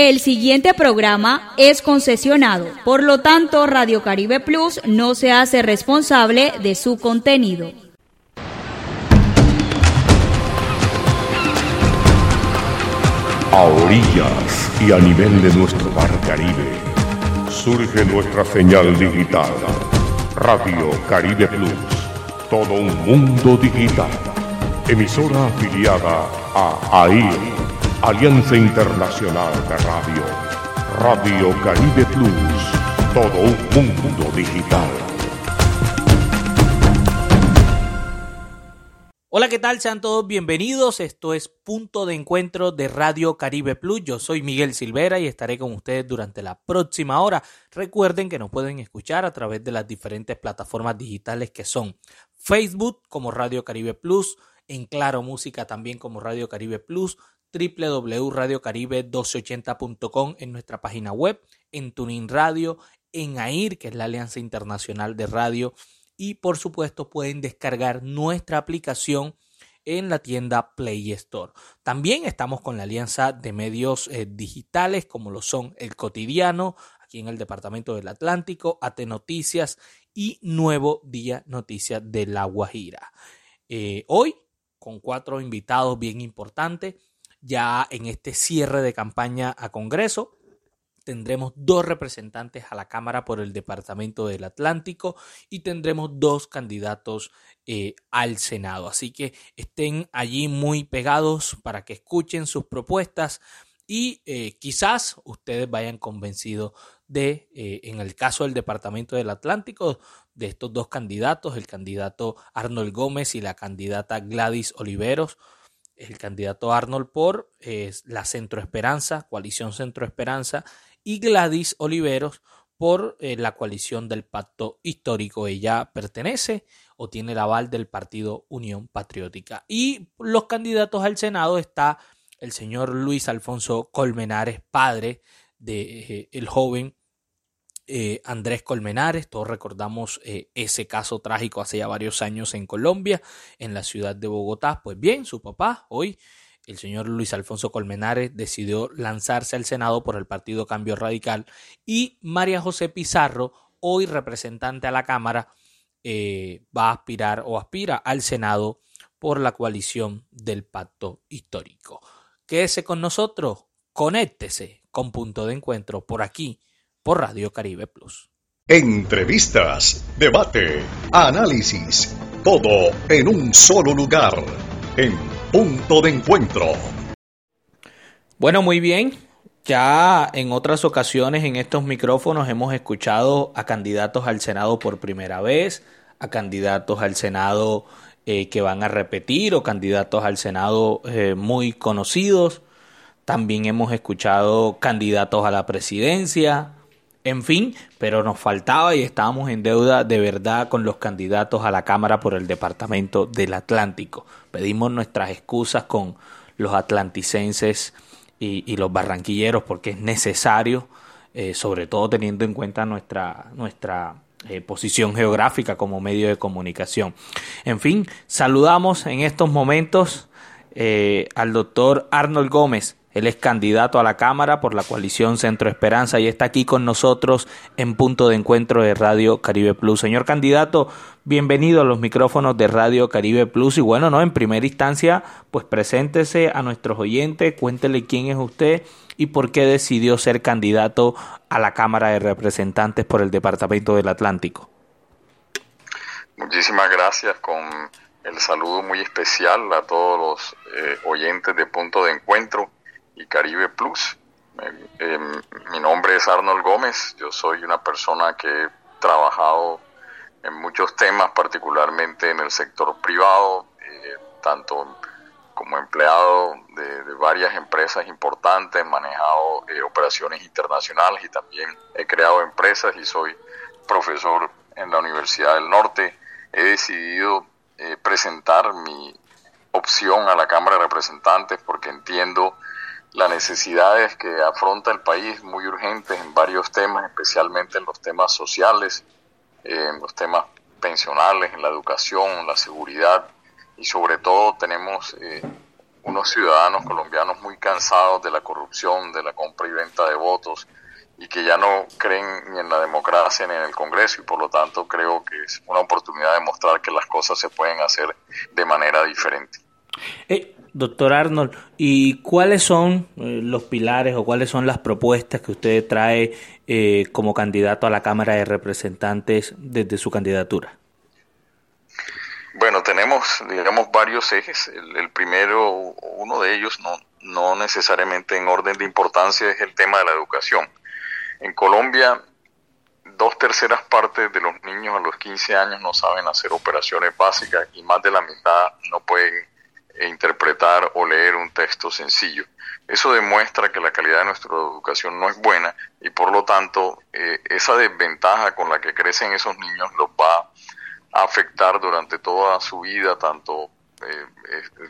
El siguiente programa es concesionado, por lo tanto Radio Caribe Plus no se hace responsable de su contenido. A orillas y a nivel de nuestro mar Caribe, surge nuestra señal digital, Radio Caribe Plus, todo un mundo digital, emisora afiliada a AIR Alianza Internacional de Radio. Radio Caribe Plus. Todo un mundo digital. Hola, ¿qué tal? Sean todos bienvenidos. Esto es Punto de Encuentro de Radio Caribe Plus. Yo soy Miguel Silvera y estaré con ustedes durante la próxima hora. Recuerden que nos pueden escuchar a través de las diferentes plataformas digitales que son Facebook como Radio Caribe Plus, en Claro Música también como Radio Caribe Plus, www.radiocaribe1280.com en nuestra página web, en Tuning Radio, en AIR, que es la Alianza Internacional de Radio, y por supuesto pueden descargar nuestra aplicación en la tienda Play Store. También estamos con la alianza de medios eh, digitales como lo son El Cotidiano, aquí en el Departamento del Atlántico, AT Noticias y Nuevo Día Noticias de La Guajira. Eh, hoy, con cuatro invitados bien importantes, ya en este cierre de campaña a Congreso. Tendremos dos representantes a la Cámara por el Departamento del Atlántico y tendremos dos candidatos eh, al Senado. Así que estén allí muy pegados para que escuchen sus propuestas y eh, quizás ustedes vayan convencidos de, eh, en el caso del Departamento del Atlántico, de estos dos candidatos, el candidato Arnold Gómez y la candidata Gladys Oliveros el candidato Arnold por la Centro Esperanza, coalición Centro Esperanza, y Gladys Oliveros por eh, la coalición del Pacto Histórico. Ella pertenece o tiene el aval del Partido Unión Patriótica. Y los candidatos al Senado está el señor Luis Alfonso Colmenares, padre de eh, el joven eh, Andrés Colmenares. Todos recordamos eh, ese caso trágico hace ya varios años en Colombia, en la ciudad de Bogotá. Pues bien, su papá, hoy, el señor Luis Alfonso Colmenares, decidió lanzarse al Senado por el Partido Cambio Radical y María José Pizarro, hoy representante a la Cámara, eh, va a aspirar o aspira al Senado por la coalición del Pacto Histórico. Quédese con nosotros, conéctese con punto de encuentro por aquí por Radio Caribe Plus. Entrevistas, debate, análisis, todo en un solo lugar, en punto de encuentro. Bueno, muy bien. Ya en otras ocasiones en estos micrófonos hemos escuchado a candidatos al Senado por primera vez, a candidatos al Senado eh, que van a repetir o candidatos al Senado eh, muy conocidos. También hemos escuchado candidatos a la presidencia, en fin, pero nos faltaba y estábamos en deuda de verdad con los candidatos a la Cámara por el Departamento del Atlántico. Pedimos nuestras excusas con los atlanticenses y, los barranquilleros porque es necesario, eh, sobre todo teniendo en cuenta nuestra, nuestra eh, posición geográfica como medio de comunicación. En fin, saludamos en estos momentos eh, al doctor Arnold Gómez, él es candidato a la Cámara por la coalición Centro Esperanza y está aquí con nosotros en punto de encuentro de Radio Caribe Plus. Señor candidato, bienvenido a los micrófonos de Radio Caribe Plus y bueno, no, en primera instancia, pues preséntese a nuestros oyentes, cuéntele quién es usted y por qué decidió ser candidato a la Cámara de Representantes por el Departamento del Atlántico. Muchísimas gracias con el saludo muy especial a todos los eh, oyentes de Punto de Encuentro y Caribe Plus. Em, mi nombre es Arnold Gómez, yo soy una persona que he trabajado en muchos temas, particularmente en el sector privado, eh, tanto como empleado de, varias empresas importantes, manejado eh, operaciones internacionales y también he creado empresas y soy profesor en la Universidad del Norte. He decidido eh, presentar mi opción a la Cámara de Representantes porque entiendo las necesidades que afronta el país muy urgentes en varios temas, especialmente en los temas sociales, en los temas pensionales, en la educación, en la seguridad y sobre todo tenemos eh, unos ciudadanos colombianos muy cansados de la corrupción, de la compra y venta de votos y que ya no creen ni en la democracia ni en el Congreso y por lo tanto creo que es una oportunidad de mostrar que las cosas se pueden hacer de manera diferente. Eh, doctor Arnold, ¿y cuáles son eh, los pilares o cuáles son las propuestas que usted trae eh, como candidato a la Cámara de Representantes desde su candidatura? Bueno, tenemos, digamos, varios ejes. El, primero, uno de ellos, no, no necesariamente en orden de importancia, es el tema de la educación. En Colombia, dos terceras partes de los niños a los 15 años no saben hacer operaciones básicas y más de la mitad no pueden eh, interpretar o leer un texto sencillo. Eso demuestra que la calidad de nuestra educación no es buena y por lo tanto eh, esa desventaja con la que crecen esos niños los va a afectar durante toda su vida, tanto eh,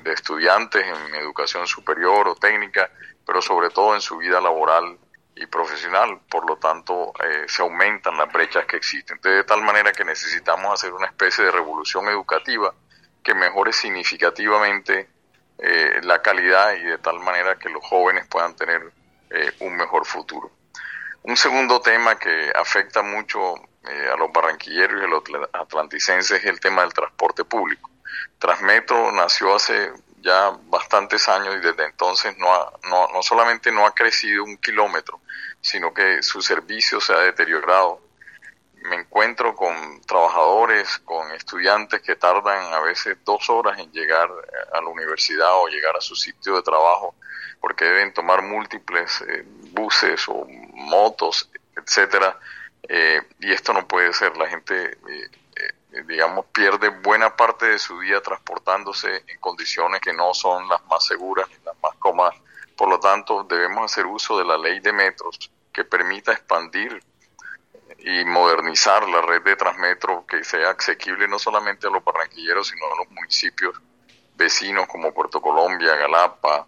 de estudiantes en educación superior o técnica, pero sobre todo en su vida laboral y profesional, por lo tanto eh, se aumentan las brechas que existen. Entonces, de tal manera que necesitamos hacer una especie de revolución educativa que mejore significativamente eh, la calidad y de tal manera que los jóvenes puedan tener eh, un mejor futuro. Un segundo tema que afecta mucho a los barranquilleros y a los atlanticenses es el tema del transporte público. Transmetro nació hace ya bastantes años y desde entonces no, ha, no, no solamente no ha crecido un kilómetro, sino que su servicio se ha deteriorado. Me encuentro con trabajadores, con estudiantes que tardan a veces dos horas en llegar a la universidad o llegar a su sitio de trabajo porque deben tomar múltiples eh, buses o motos, etcétera. Eh, y esto no puede ser. La gente eh, digamos, pierde buena parte de su día transportándose en condiciones que no son las más seguras las más cómodas. Por lo tanto, debemos hacer uso de la ley de metros que permita expandir y modernizar la red de Transmetro que sea asequible no solamente a los barranquilleros, sino a los municipios vecinos como Puerto Colombia, Galapa,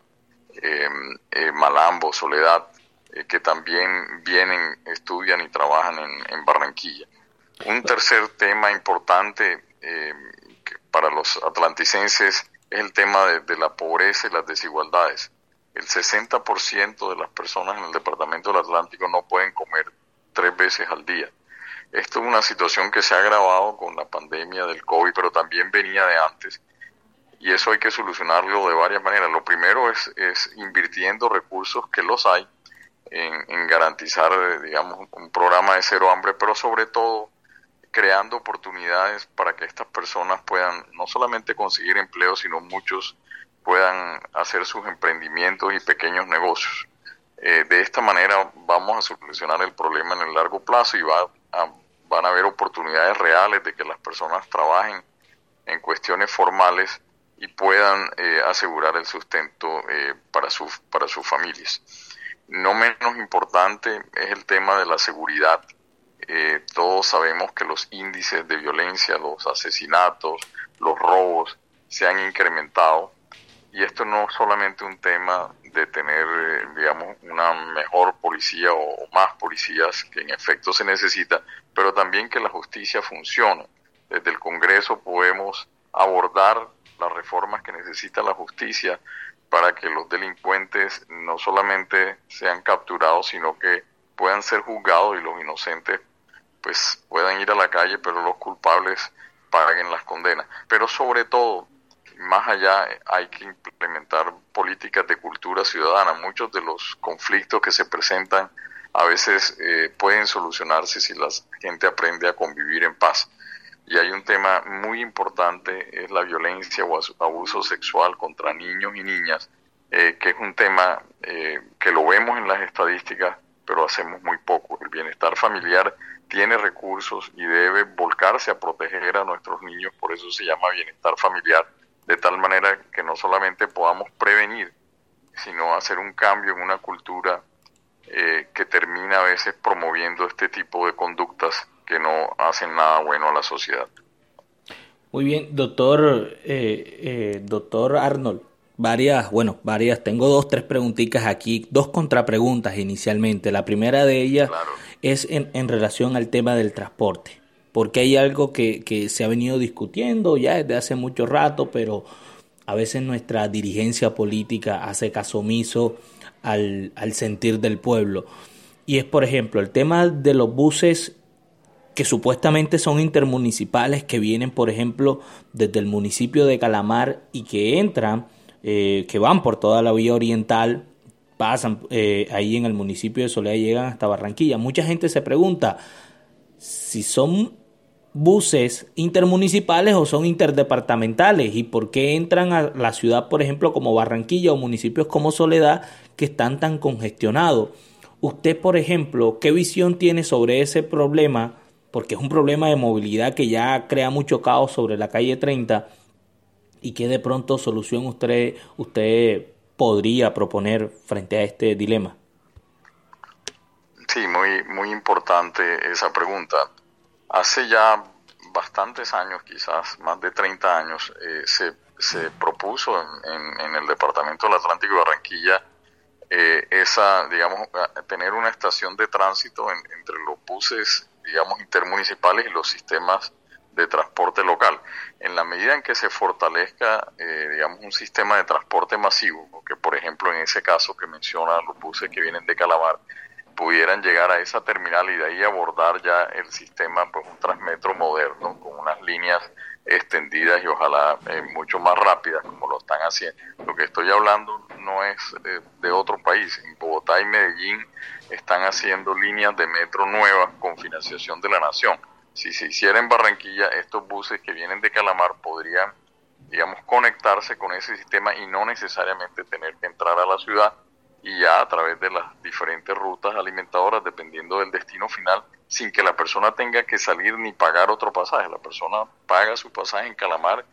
em, eh, Malambo, Soledad, eh, que también vienen, estudian y trabajan en Barranquilla. Un tercer tema importante eh, para los atlanticenses es el tema de, la pobreza y las desigualdades. El 60% de las personas en el departamento del Atlántico no pueden comer tres veces al día. Esto es una situación que se ha agravado con la pandemia del COVID, pero también venía de antes. Y eso hay que solucionarlo de varias maneras. Lo primero es, es invirtiendo recursos que los hay en, en garantizar, eh, digamos, un programa de cero hambre, pero sobre todo creando oportunidades para que estas personas puedan no solamente conseguir empleo, sino muchos puedan hacer sus emprendimientos y pequeños negocios. Eh, de esta manera vamos a solucionar el problema en el largo plazo y va van a haber oportunidades reales de que las personas trabajen en cuestiones formales y puedan eh, asegurar el sustento eh, para, sus para sus familias. No menos importante es el tema de la seguridad eh, todos sabemos que los índices de violencia, los asesinatos, los robos se han incrementado y esto no es solamente un tema de tener, eh, digamos, una mejor policía o, más policías que en efecto se necesita, pero también que la justicia funcione. Desde el Congreso podemos abordar las reformas que necesita la justicia para que los delincuentes no solamente sean capturados, sino que puedan ser juzgados y los inocentes pues puedan ir a la calle, pero los culpables paguen las condenas. Pero sobre todo, más allá, hay que implementar políticas de cultura ciudadana. Muchos de los conflictos que se presentan a veces eh, pueden solucionarse si la gente aprende a convivir en paz. Y hay un tema muy importante, es la violencia o abuso sexual contra niños y niñas, eh, que es un tema eh, que lo vemos en las estadísticas, pero hacemos muy poco. El bienestar familiar tiene recursos y debe volcarse a proteger a nuestros niños, por eso se llama bienestar familiar, de tal manera que no solamente podamos prevenir, sino hacer un cambio en una cultura eh, que termina a veces promoviendo este tipo de conductas que no hacen nada bueno a la sociedad. Muy bien, doctor, eh, eh, doctor Arnold. Varias, bueno, varias. Tengo dos, tres preguntitas aquí, dos contrapreguntas inicialmente. La primera de ellas es en, en relación al tema del transporte, porque hay algo que, que se ha venido discutiendo ya desde hace mucho rato, pero a veces nuestra dirigencia política hace caso omiso al, al sentir del pueblo. Y es, por ejemplo, el tema de los buses que supuestamente son intermunicipales, que vienen, por ejemplo, desde el municipio de Calamar y que entran, eh, que van por toda la vía oriental, pasan eh, ahí en el municipio de Soledad y llegan hasta Barranquilla. Mucha gente se pregunta si son buses intermunicipales o son interdepartamentales y por qué entran a la ciudad, por ejemplo, como Barranquilla o municipios como Soledad que están tan congestionados. Usted, por ejemplo, ¿qué visión tiene sobre ese problema? Porque es un problema de movilidad que ya crea mucho caos sobre la calle 30 y qué de pronto solución usted, usted podría proponer frente a este dilema. Sí, muy, muy importante esa pregunta. Hace ya bastantes años, quizás más de 30 años, eh, se, se, propuso en, en, el Departamento del Atlántico de Barranquilla eh, esa, digamos, tener una estación de tránsito entre los buses, digamos, intermunicipales y los sistemas de transporte local. En la medida en que se fortalezca, eh, digamos, un sistema de transporte masivo, que por ejemplo en ese caso que menciona los buses que vienen de Calamar, pudieran llegar a esa terminal y de ahí abordar ya el sistema, pues un transmetro moderno con unas líneas extendidas y ojalá eh, mucho más rápidas como lo están haciendo. Lo que estoy hablando no es eh, de otro país. En Bogotá y Medellín están haciendo líneas de metro nuevas con financiación de la nación. Si se hiciera en Barranquilla, estos buses que vienen de Calamar podrían, digamos, conectarse con ese sistema y no necesariamente tener que entrar a la ciudad y ya a través de las diferentes rutas alimentadoras, dependiendo del destino final, sin que la persona tenga que salir ni pagar otro pasaje. La persona paga su pasaje en Calamar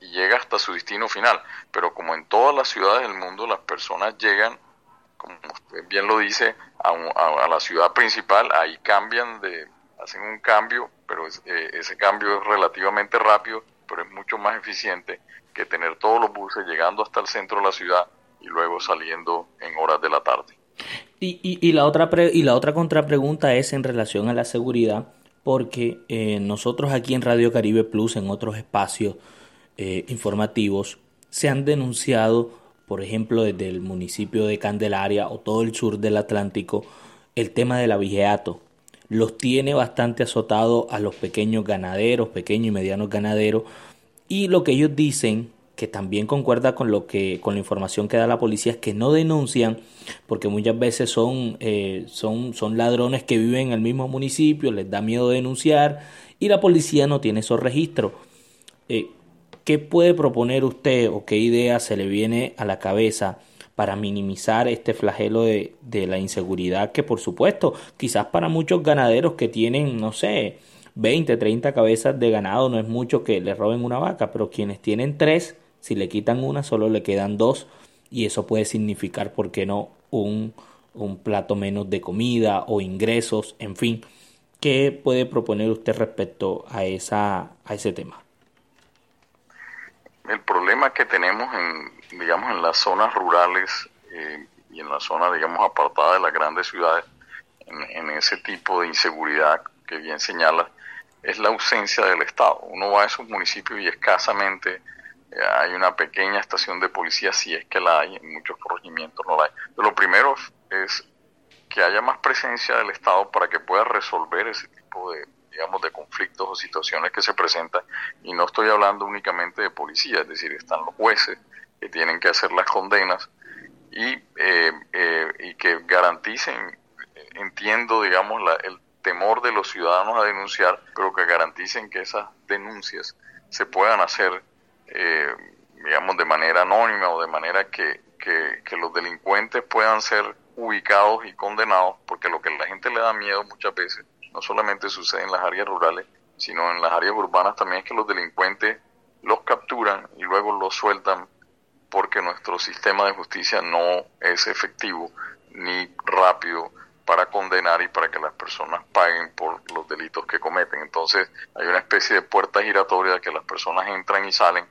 y llega hasta su destino final. Pero como en todas las ciudades del mundo, las personas llegan, como usted bien lo dice, a, la ciudad principal, ahí cambian de, hacen un cambio, pero eh, ese cambio es relativamente rápido, pero es mucho más eficiente que tener todos los buses llegando hasta el centro de la ciudad y luego saliendo en horas de la tarde. Y, y, la, otra y la otra contrapregunta es en relación a la seguridad, porque eh, nosotros aquí en Radio Caribe Plus, en otros espacios eh, informativos, se han denunciado, por ejemplo, desde el municipio de Candelaria o todo el sur del Atlántico, el tema del abigeato. Los tiene bastante azotados a los pequeños ganaderos, pequeños y medianos ganaderos, y lo que ellos dicen que también concuerda con lo que con la información que da la policía es que no denuncian porque muchas veces son eh, son son ladrones que viven en el mismo municipio les da miedo denunciar y la policía no tiene esos registros. Eh, qué puede proponer usted o qué idea se le viene a la cabeza para minimizar este flagelo de, de la inseguridad que por supuesto quizás para muchos ganaderos que tienen no sé 20, 30 cabezas de ganado no es mucho que le roben una vaca, pero quienes tienen tres si le quitan una, solo le quedan dos y eso puede significar, ¿por qué no?, un, un plato menos de comida o ingresos, en fin. ¿Qué puede proponer usted respecto a, esa, a ese tema? El problema que tenemos en, digamos, en las zonas rurales eh, y en la zona, digamos, apartada de las grandes ciudades, en, en, ese tipo de inseguridad que bien señala, es la ausencia del Estado. Uno va a esos municipios y escasamente hay una pequeña estación de policía, si es que la hay, en muchos corregimientos no la hay. lo primero es que haya más presencia del Estado para que pueda resolver ese tipo de, digamos, de conflictos o situaciones que se presentan. Y no estoy hablando únicamente de policía, es decir, están los jueces que tienen que hacer las condenas y, eh, eh, y que garanticen, entiendo, digamos, la, el temor de los ciudadanos a denunciar, pero que garanticen que esas denuncias se puedan hacer eh, digamos, de manera anónima o de manera que, que, los delincuentes puedan ser ubicados y condenados, porque lo que a la gente le da miedo muchas veces no solamente sucede en las áreas rurales, sino en las áreas urbanas también es que los delincuentes los capturan y luego los sueltan porque nuestro sistema de justicia no es efectivo ni rápido para condenar y para que las personas paguen por los delitos que cometen. Entonces hay una especie de puerta giratoria que las personas entran y salen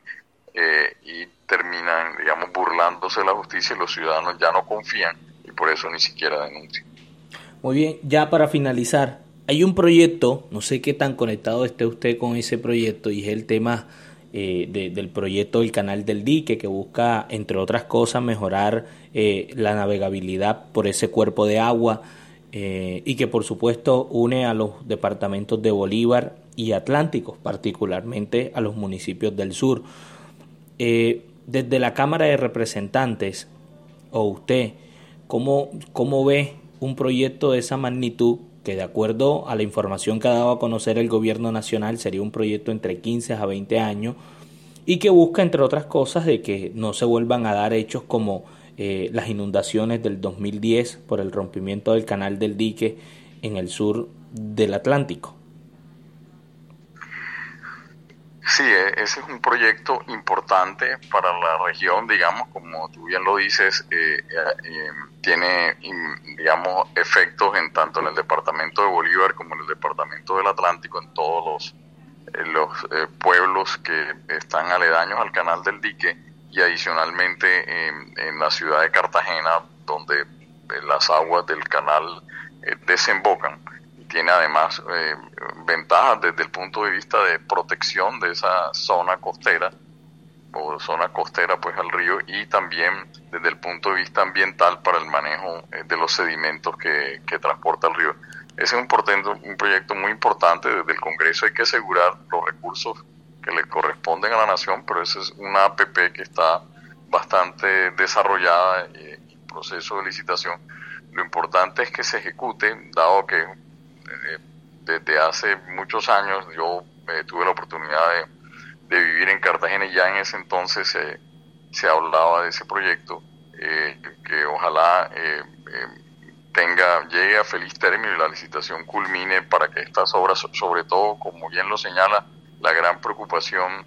eh, y terminan, digamos, burlándose de la justicia y los ciudadanos ya no confían y por eso ni siquiera denuncian. Muy bien, ya para finalizar, hay un proyecto, no sé qué tan conectado esté usted con ese proyecto y es el tema eh, del proyecto del canal del dique que busca, entre otras cosas, mejorar eh, la navegabilidad por ese cuerpo de agua eh, y que por supuesto une a los departamentos de Bolívar y Atlántico, particularmente a los municipios del sur. desde la Cámara de Representantes, o usted, ¿cómo, ¿cómo ve un proyecto de esa magnitud que de acuerdo a la información que ha dado a conocer el gobierno nacional sería un proyecto entre 15 a 20 años y que busca, entre otras cosas, de que no se vuelvan a dar hechos como eh, las inundaciones del 2010 por el rompimiento del canal del dique en el sur del Atlántico. Sí, e, ese es un proyecto importante para la región, digamos, como tú bien lo dices, eh, eh, tiene, digamos, efectos en tanto en el departamento de Bolívar como en el departamento del Atlántico, en todos los, eh, los pueblos que están aledaños al canal del dique y adicionalmente en la ciudad de Cartagena, donde las aguas del canal desembocan tiene además eh, ventajas desde el punto de vista de protección de esa zona costera o zona costera pues al río y también desde el punto de vista ambiental para el manejo eh, de los sedimentos que, transporta el río. Ese es un, un proyecto muy importante desde el Congreso hay que asegurar los recursos que le corresponden a la nación, pero esa es una APP que está bastante desarrollada eh, en proceso de licitación. Lo importante es que se ejecute, dado que eh, desde hace muchos años yo eh, tuve la oportunidad de, vivir en Cartagena y ya en ese entonces se hablaba de ese proyecto eh, que ojalá tenga llegue a feliz término y la licitación culmine para que estas obras, sobre todo, como bien lo señala, la gran preocupación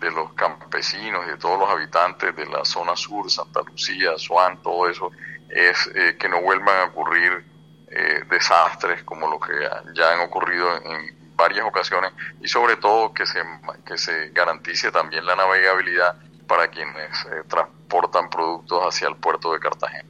de los campesinos y de todos los habitantes de la zona sur, Santa Lucía, Suán, todo eso, es que no vuelvan a ocurrir eh, desastres como lo que ya han ocurrido en varias ocasiones y sobre todo que se, que se garantice también la navegabilidad para quienes eh, transportan productos hacia el puerto de Cartagena.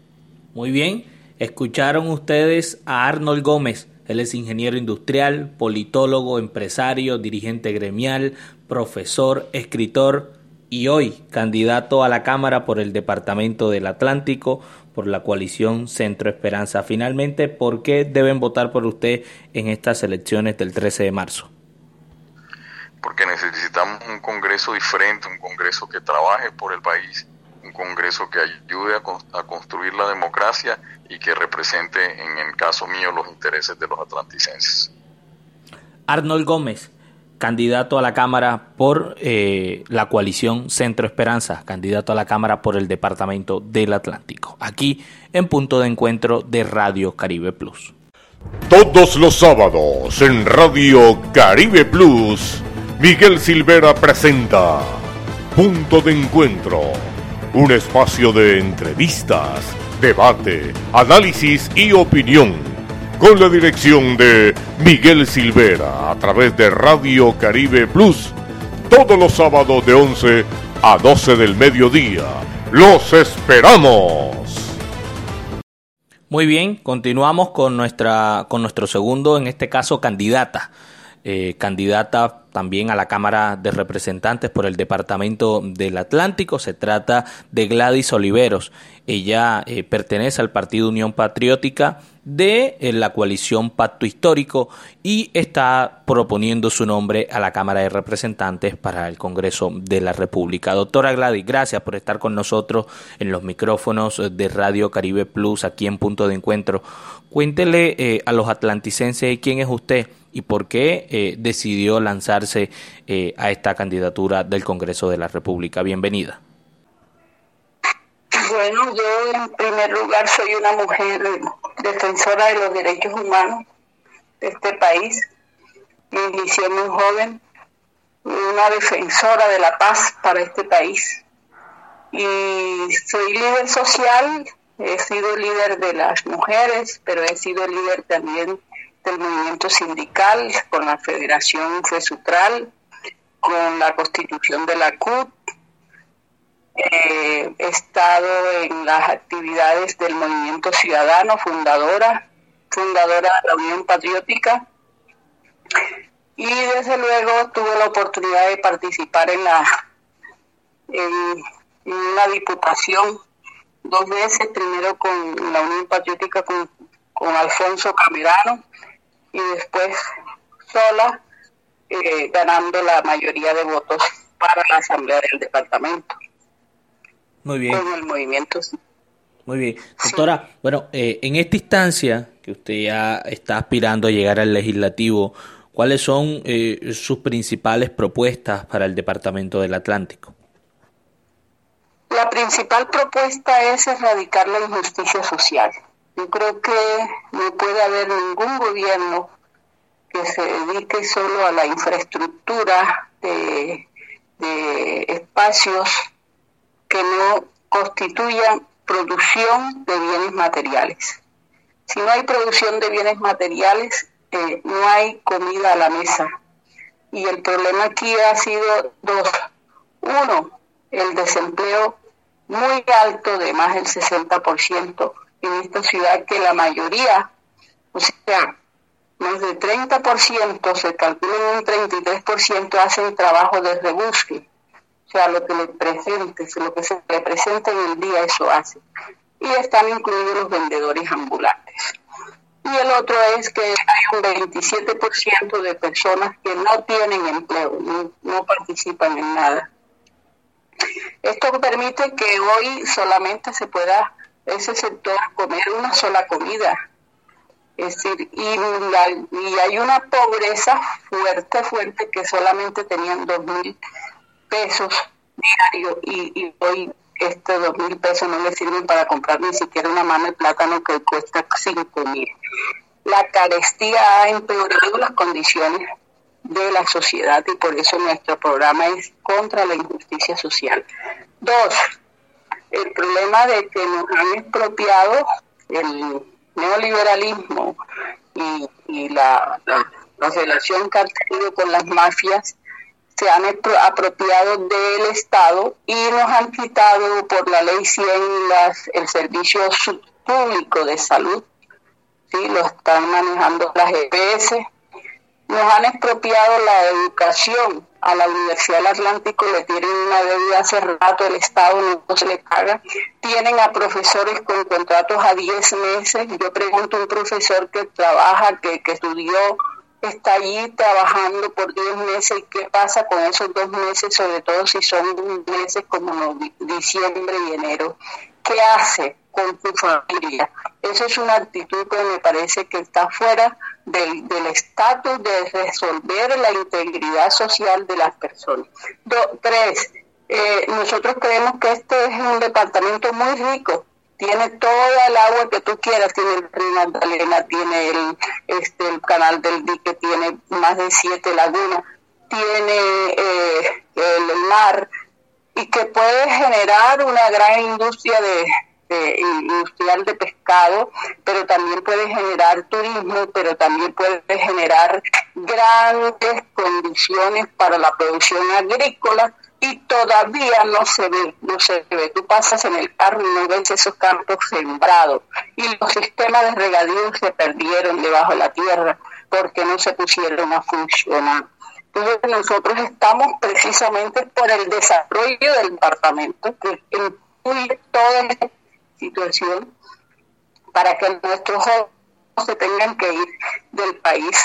Muy bien, escucharon ustedes a Arnold Gómez, él es ingeniero industrial, politólogo, empresario, dirigente gremial, profesor, escritor y hoy candidato a la Cámara por el Departamento del Atlántico por la coalición Centro Esperanza. Finalmente, ¿por qué deben votar por usted en estas elecciones del 13 de marzo? Porque necesitamos un Congreso diferente, un Congreso que trabaje por el país, un Congreso que ayude a, construir la democracia y que represente, en el caso mío, los intereses de los atlanticenses. Arnold Gómez, candidato a la Cámara por eh, la coalición Centro Esperanza, candidato a la Cámara por el Departamento del Atlántico, aquí en punto de encuentro de Radio Caribe Plus. Todos los sábados en Radio Caribe Plus, Miguel Silvera presenta Punto de Encuentro, un espacio de entrevistas, debate, análisis y opinión con la dirección de Miguel Silvera a través de Radio Caribe Plus todos los sábados de 11 a 12 del mediodía. ¡Los esperamos! Muy bien, continuamos con nuestra con nuestro segundo, en este caso candidata, eh, candidata también a la Cámara de Representantes por el Departamento del Atlántico. Se trata de Gladys Oliveros. Ella eh, pertenece al Partido Unión Patriótica de eh, la coalición Pacto Histórico y está proponiendo su nombre a la Cámara de Representantes para el Congreso de la República. Doctora Gladys, gracias por estar con nosotros en los micrófonos de Radio Caribe Plus aquí en Punto de Encuentro. Cuéntele a los atlanticenses quién es usted y por qué eh, decidió lanzarse a esta candidatura del Congreso de la República. Bienvenida. Bueno, yo en primer lugar soy una mujer defensora de los derechos humanos de este país. Me inicié muy joven, una defensora de la paz para este país. Y soy líder social, he sido líder de las mujeres, pero he sido líder también del movimiento sindical, con la Federación FESUTRAL, con la constitución de la CUT, eh, he estado en las actividades del Movimiento Ciudadano, fundadora, fundadora de la Unión Patriótica. Y desde luego tuve la oportunidad de participar en la en, una diputación dos veces, primero con la Unión Patriótica con, con Alfonso Camerano y después sola, eh, ganando la mayoría de votos para la Asamblea del Departamento. Muy bien. Con el movimiento. Muy bien. Doctora, bueno, eh, en esta instancia que usted ya está aspirando a llegar al legislativo, ¿cuáles son eh, sus principales propuestas para el Departamento del Atlántico? La principal propuesta es erradicar la injusticia social. Yo creo que no puede haber ningún gobierno que se dedique solo a la infraestructura de, espacios que no constituyan producción de bienes materiales. Si no hay producción de bienes materiales, eh, no hay comida a la mesa. Y el problema aquí ha sido dos. Uno, el desempleo muy alto de más del 60% en esta ciudad que la mayoría, o sea, más del 30%, se calcula un 33% hacen trabajo de rebusque sea, lo que le presente, lo que se le presenta en el día, eso hace. Y están incluidos los vendedores ambulantes. Y el otro es que hay un 27% de personas que no tienen empleo, no, participan en nada. Esto permite que hoy solamente se pueda ese sector comer una sola comida. Es decir, y, hay una pobreza fuerte, fuerte, que solamente tenían dos mil pesos diarios y, hoy estos dos mil pesos no le sirven para comprar ni siquiera una mano de plátano que cuesta cinco mil. La carestía ha empeorado las condiciones de la sociedad y por eso nuestro programa es contra la injusticia social. Dos, el problema de que nos han expropiado el neoliberalismo y, la, la relación que ha tenido con las mafias se han apropiado del Estado y nos han quitado por la ley 100 las, el servicio público de salud, ¿sí? lo están manejando las EPS, nos han expropiado la educación. A la Universidad del Atlántico le tienen una deuda hace rato, el Estado no se le paga. Tienen a profesores con contratos a 10 meses. Yo pregunto a un profesor que trabaja, que, que estudió está allí trabajando por 10 meses qué pasa con esos dos meses, sobre todo si son meses como diciembre y enero. ¿Qué hace con tu familia? Esa es una actitud que me parece que está fuera del estatus de resolver la integridad social de las personas. tres, eh, nosotros creemos que este es un departamento muy rico tiene toda el agua que tú quieras, tiene el río Magdalena, tiene el, este, el canal del dique, tiene más de siete lagunas, tiene eh, el mar y que puede generar una gran industria de, industrial de pescado, pero también puede generar turismo, pero también puede generar grandes condiciones para la producción agrícola y todavía no se ve, no se ve. Tú pasas en el carro y no ves esos campos sembrados y los sistemas de regadío se perdieron debajo de la tierra porque no se pusieron a funcionar. Entonces nosotros estamos precisamente por el desarrollo del departamento que incluye toda esta situación para que nuestros jóvenes se tengan que ir del país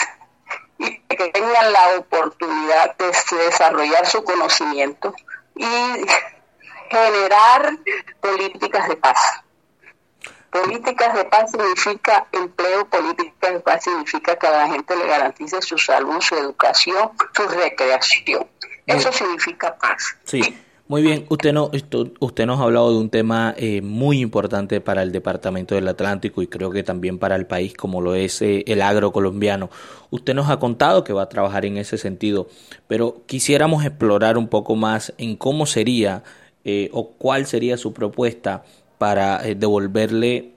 y que tengan la oportunidad de desarrollar su conocimiento y generar políticas de paz. Políticas de paz significa empleo, políticas de paz significa que a la gente le garantice su salud, su educación, su recreación. Eso significa paz. Sí. Muy bien, usted, no, usted nos ha hablado de un tema eh, muy importante para el Departamento del Atlántico y creo que también para el país como lo es eh, el agro colombiano. Usted nos ha contado que va a trabajar en ese sentido, pero quisiéramos explorar un poco más en cómo sería eh, o cuál sería su propuesta para devolverle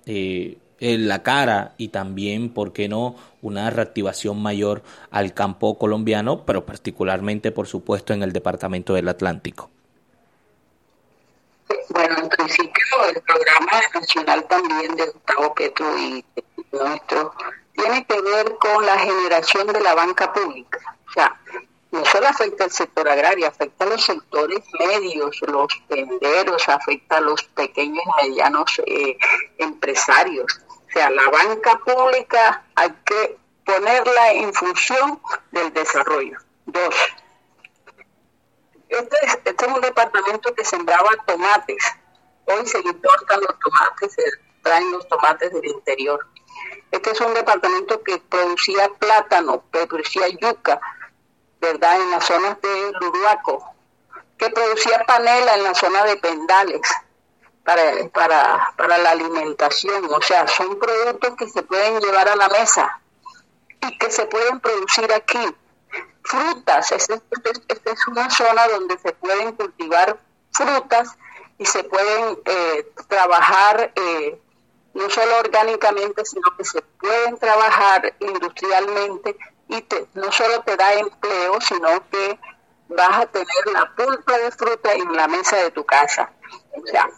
la cara y también, ¿por qué no?, una reactivación mayor al campo colombiano, pero particularmente, por supuesto, en el Departamento del Atlántico. Bueno, en principio el programa nacional también de Gustavo Petro y nuestro tiene que ver con la generación de la banca pública. O sea, no solo afecta al sector agrario, afecta a los sectores medios, los tenderos, afecta a los pequeños y medianos eh, empresarios. O sea, la banca pública hay que ponerla en función del desarrollo. Dos, este es, este es un departamento que sembraba tomates. Hoy se importan los tomates, se traen los tomates del interior. Este es un departamento que producía plátano, que producía yuca, ¿verdad? En las zonas de Luruaco, que producía panela en la zona de Pendales para, para, para la alimentación. O sea, son productos que se pueden llevar a la mesa y que se pueden producir aquí. Frutas, esta es una zona donde se pueden cultivar frutas y se pueden eh, trabajar eh, no solo orgánicamente, sino que se pueden trabajar industrialmente y no solo te da empleo, sino que vas a tener la pulpa de fruta en la mesa de tu casa. O sea,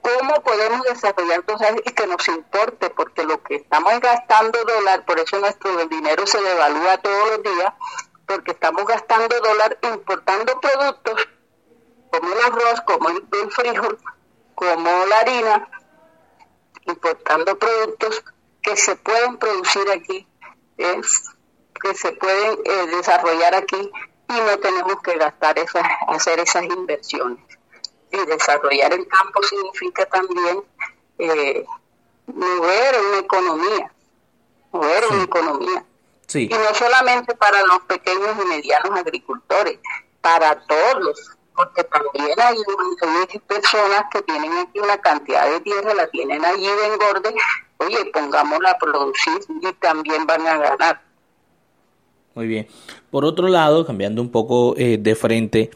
¿cómo podemos desarrollar cosas y que nos importe? Porque lo que estamos gastando dólar, por eso nuestro dinero se devalúa todos los días, porque estamos gastando dólar importando productos como el arroz, como el, frijol, como la harina, importando productos que se pueden producir aquí. Que se pueden eh, desarrollar aquí y no tenemos que gastar esas, hacer esas inversiones. Y desarrollar el campo significa también eh, mover una economía, mover una economía. Y no solamente para los pequeños y medianos agricultores, para todos, porque también hay, hay personas que tienen aquí una cantidad de tierra, la tienen allí de engorde, oye, pongámosla a producir y también van a ganar. Muy bien. Por otro lado, cambiando un poco eh, de frente,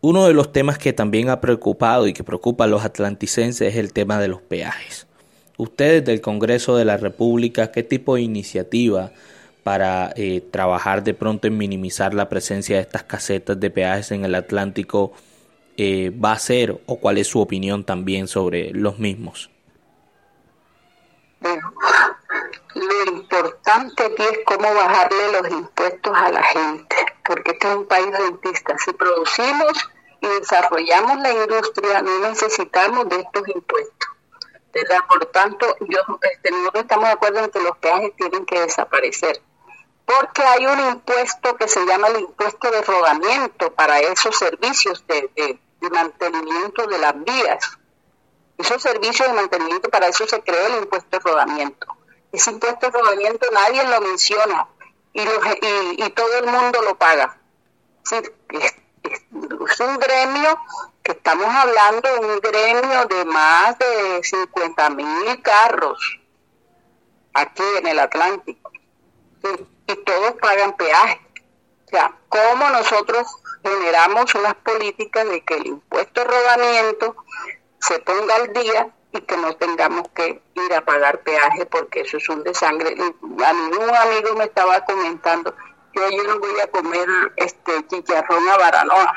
uno de los temas que también ha preocupado y que preocupa a los atlanticenses es el tema de los peajes. Ustedes del Congreso de la República, ¿qué tipo de iniciativa para eh, trabajar de pronto en minimizar la presencia de estas casetas de peajes en el Atlántico eh, va a hacer o cuál es su opinión también sobre los mismos? lo importante aquí es cómo bajarle los impuestos a la gente, porque este es un país rentista. Si producimos y desarrollamos la industria, no necesitamos de estos impuestos. ¿verdad? Por tanto, yo, este, nosotros estamos de acuerdo en que los peajes tienen que desaparecer, porque hay un impuesto que se llama el impuesto de rodamiento para esos servicios de, mantenimiento de las vías. Esos servicios de mantenimiento, para eso se creó el impuesto de rodamiento ese impuesto de rodamiento nadie lo menciona y, y, todo el mundo lo paga. Es, un gremio que estamos hablando de un gremio de más de 50 mil carros aquí en el Atlántico. Y todos pagan peaje. O sea, ¿cómo nosotros generamos unas políticas de que el impuesto de rodamiento se ponga al día y que no tengamos que ir a pagar peaje porque eso es un desangre. A mí un amigo me estaba comentando que yo no voy a comer este chicharrón a Baranoa.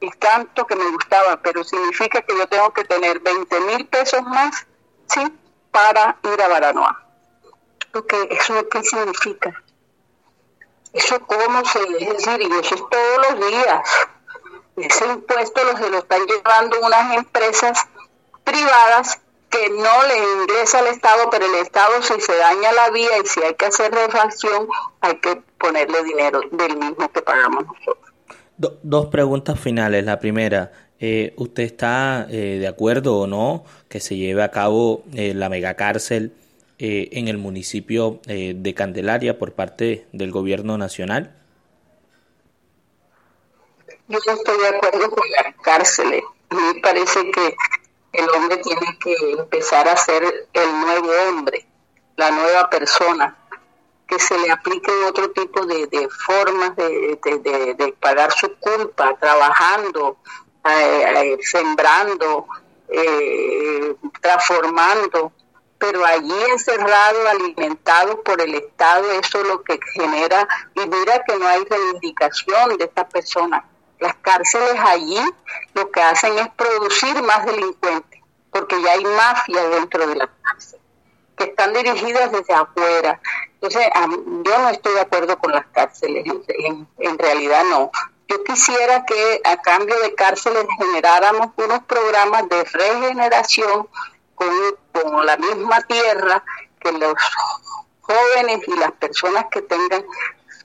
Y tanto que me gustaba, pero significa que yo tengo que tener 20 mil pesos más, ¿sí? Para ir a Baranoa. que ¿Eso qué significa? Eso cómo se, es decir, y eso es todos los días. Ese impuesto lo se lo están llevando unas empresas privadas que no le ingresa al Estado, pero el Estado si se daña la vía y si hay que hacer refacción, hay que ponerle dinero del mismo que pagamos nosotros. dos preguntas finales. La primera, eh, ¿usted está eh, de acuerdo o no que se lleve a cabo eh, la megacárcel eh, en el municipio de Candelaria por parte del gobierno nacional? Yo no estoy de acuerdo con las cárceles. A mí me parece que el hombre tiene que empezar a ser el nuevo hombre, la nueva persona, que se le apliquen otro tipo de, formas de, pagar su culpa, trabajando, eh, eh, sembrando, eh, transformando, pero allí encerrado, alimentado por el Estado, eso es lo que genera, y mira que no hay reivindicación de esta persona las cárceles allí lo que hacen es producir más delincuentes, porque ya hay mafias dentro de las cárceles, que están dirigidas desde afuera, Entonces, yo no estoy de acuerdo con las cárceles, en, realidad no. Yo quisiera que a cambio de cárceles generáramos unos programas de regeneración con, con la misma tierra que los jóvenes y las personas que tengan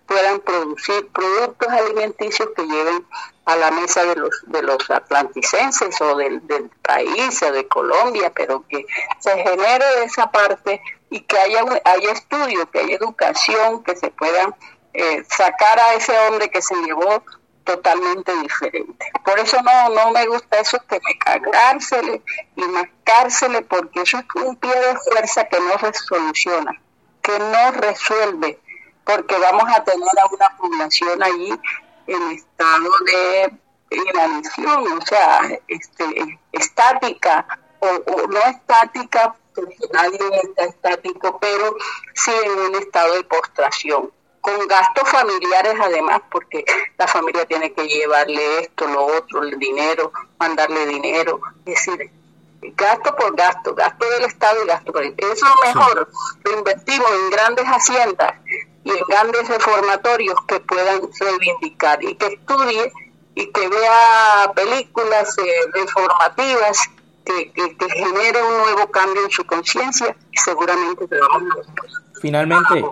puedan producir productos alimenticios que lleven a la mesa de los de los atlanticenses o del, país o de Colombia, pero que se genere esa parte y que haya haya estudio, que haya educación, que se pueda eh, sacar a ese hombre que se llevó totalmente diferente. Por eso no no me gusta eso que me cárceles y más cárceles porque eso es un pie de fuerza que no resoluciona, que no resuelve porque vamos a tener a una población ahí en estado de inanición, o sea, este, estática o, no estática, porque nadie está estático, pero sí en un estado de postración con gastos familiares además, porque la familia tiene que llevarle esto, lo otro, el dinero, mandarle dinero, es decir, gasto por gasto, gasto del Estado y gasto por el Eso mejor. Lo invertimos en grandes haciendas y en grandes reformatorios que puedan reivindicar y que estudie y que vea películas eh, reformativas que, que, genere un nuevo cambio en su conciencia y seguramente te vamos a Finalmente,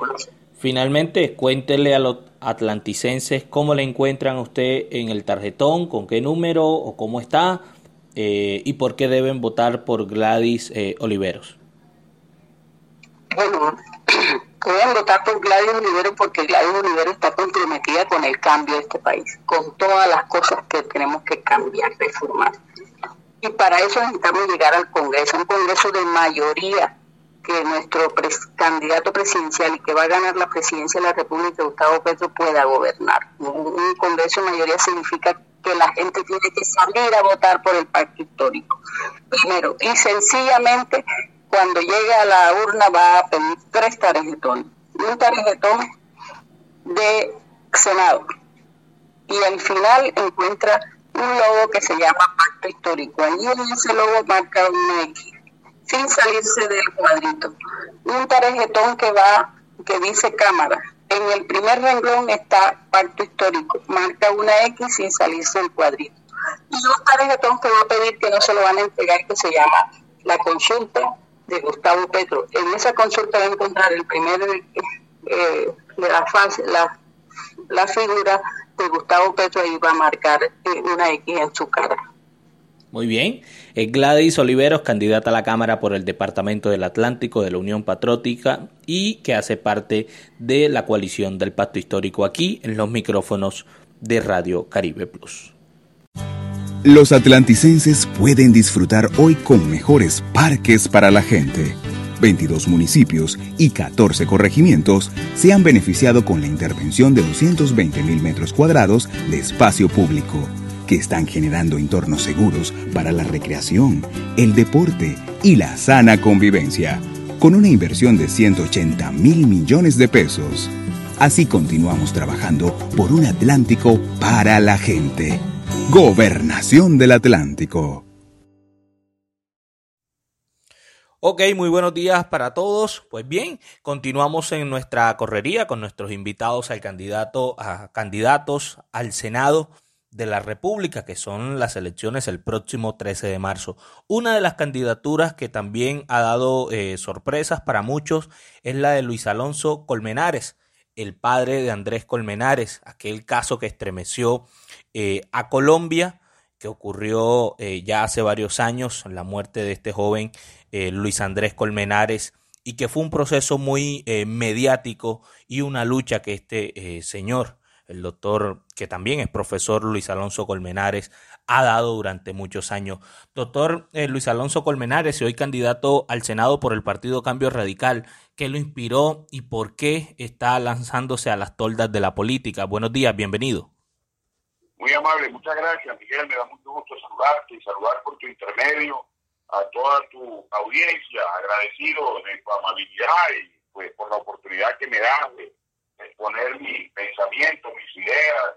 finalmente, cuéntele a los atlanticenses cómo le encuentran a usted en el tarjetón, con qué número o cómo está eh, y por qué deben votar por Gladys eh, Oliveros. Bueno, pueden votar por Gladys Olivero porque Gladys Olivero está comprometida con el cambio de este país, con todas las cosas que tenemos que cambiar, reformar. Y para eso necesitamos llegar al Congreso, un Congreso de mayoría, que nuestro candidato presidencial y que va a ganar la presidencia de la República, Gustavo Petro, pueda gobernar. Un, Congreso mayoría significa que la gente tiene que salir a votar por el pacto histórico. Primero, y sencillamente cuando llegue a la urna va a pedir tres tarjetones. Un tarjetón de Senado. Y al final encuentra un logo que se llama Pacto Histórico. Allí en ese logo marca un X, sin salirse del cuadrito. Un tarjetón que va, que dice Cámara. En el primer renglón está Pacto Histórico, marca una X sin salirse del cuadrito. Y un tarjetón que va a pedir que no se lo van a entregar, que se llama la consulta de Gustavo Petro. En esa consulta va a encontrar el primer eh, de la fase, la, la figura de Gustavo Petro y va a marcar eh, una X en su cara. Muy bien. Es Gladys Oliveros, candidata a la Cámara por el Departamento del Atlántico de la Unión Patriótica y que hace parte de la coalición del Pacto Histórico aquí en los micrófonos de Radio Caribe Plus. Los atlanticenses pueden disfrutar hoy con mejores parques para la gente. 22 municipios y 14 corregimientos se han beneficiado con la intervención de 220 mil metros cuadrados de espacio público, que están generando entornos seguros para la recreación, el deporte y la sana convivencia, con una inversión de 180 mil millones de pesos. Así continuamos trabajando por un Atlántico para la gente. Gobernación del Atlántico. Ok, muy buenos días para todos. Pues bien, continuamos en nuestra correría con nuestros invitados al candidato, a candidatos al Senado de la República, que son las elecciones el próximo 13 de marzo. Una de las candidaturas que también ha dado eh, sorpresas para muchos es la de Luis Alonso Colmenares, el padre de Andrés Colmenares, aquel caso que estremeció eh, a Colombia, que ocurrió eh, ya hace varios años, la muerte de este joven eh, Luis Andrés Colmenares, y que fue un proceso muy mediático y una lucha que este señor, el doctor, que también es profesor Luis Alonso Colmenares, ha dado durante muchos años. Doctor Luis Alonso Colmenares, hoy candidato al Senado por el Partido Cambio Radical, ¿qué lo inspiró y por qué está lanzándose a las toldas de la política? Buenos días, bienvenido. Muy amable, muchas gracias, Miguel. Me da mucho gusto saludarte y saludar por tu intermedio a toda tu audiencia. Agradecido de tu amabilidad y pues por la oportunidad que me das de exponer mis pensamientos, mis ideas,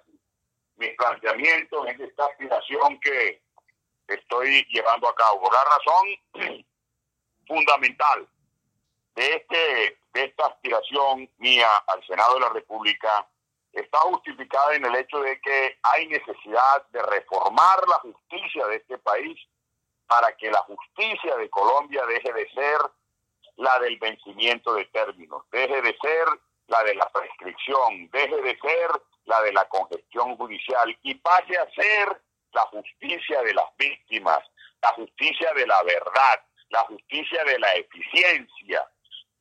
mis planteamientos en esta aspiración que estoy llevando a cabo. La razón fundamental de, este, de esta aspiración mía al Senado de la República está justificada en el hecho de que hay necesidad de reformar la justicia de este país para que la justicia de Colombia deje de ser la del vencimiento de términos, deje de ser la de la prescripción, deje de ser la de la congestión judicial y pase a ser la justicia de las víctimas, la justicia de la verdad, la justicia de la eficiencia,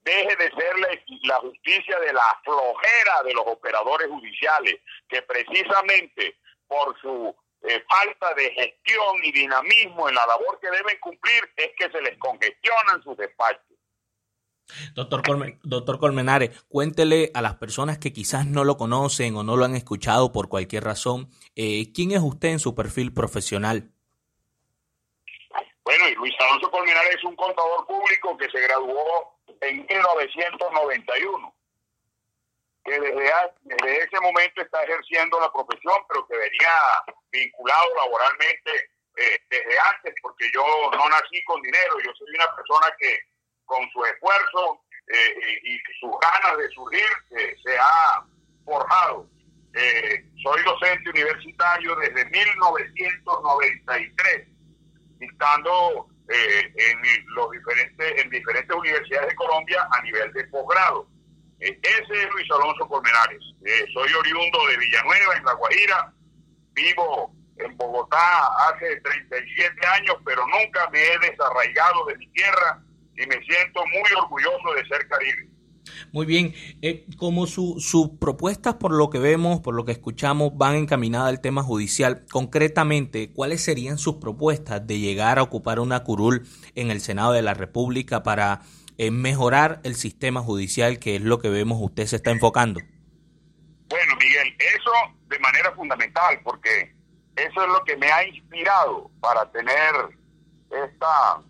deje de ser la, justicia de la flojera de los operadores judiciales, que precisamente por su eh, falta de gestión y dinamismo en la labor que deben cumplir es que se les congestionan sus despachos. Doctor, doctor Colmenares, cuéntele a las personas que quizás no lo conocen o no lo han escuchado por cualquier razón, eh, ¿quién es usted en su perfil profesional? Bueno, y Luis Alonso Colmenares es un contador público que se graduó en 1991, que desde, desde ese momento está ejerciendo la profesión, pero que venía vinculado laboralmente eh, desde antes, porque yo no nací con dinero, yo soy una persona que con su esfuerzo eh, y sus ganas de surgir eh, se ha forjado. soy docente universitario desde 1993, dictando eh, en los diferentes en diferentes universidades de Colombia a nivel de posgrado. Eh, ese es Luis Alonso Colmenares. Eh, soy oriundo de Villanueva, en La Guajira. Vivo en Bogotá hace 37 años, pero nunca me he desarraigado de mi tierra y me siento muy orgulloso de ser caribe. Muy bien, eh, como sus su propuestas, por lo que vemos, por lo que escuchamos, van encaminadas al tema judicial, concretamente, ¿cuáles serían sus propuestas de llegar a ocupar una curul en el Senado de la República para eh, mejorar el sistema judicial, que es lo que vemos usted se está enfocando? Bueno, Miguel, eso de manera fundamental, porque eso es lo que me ha inspirado para tener esta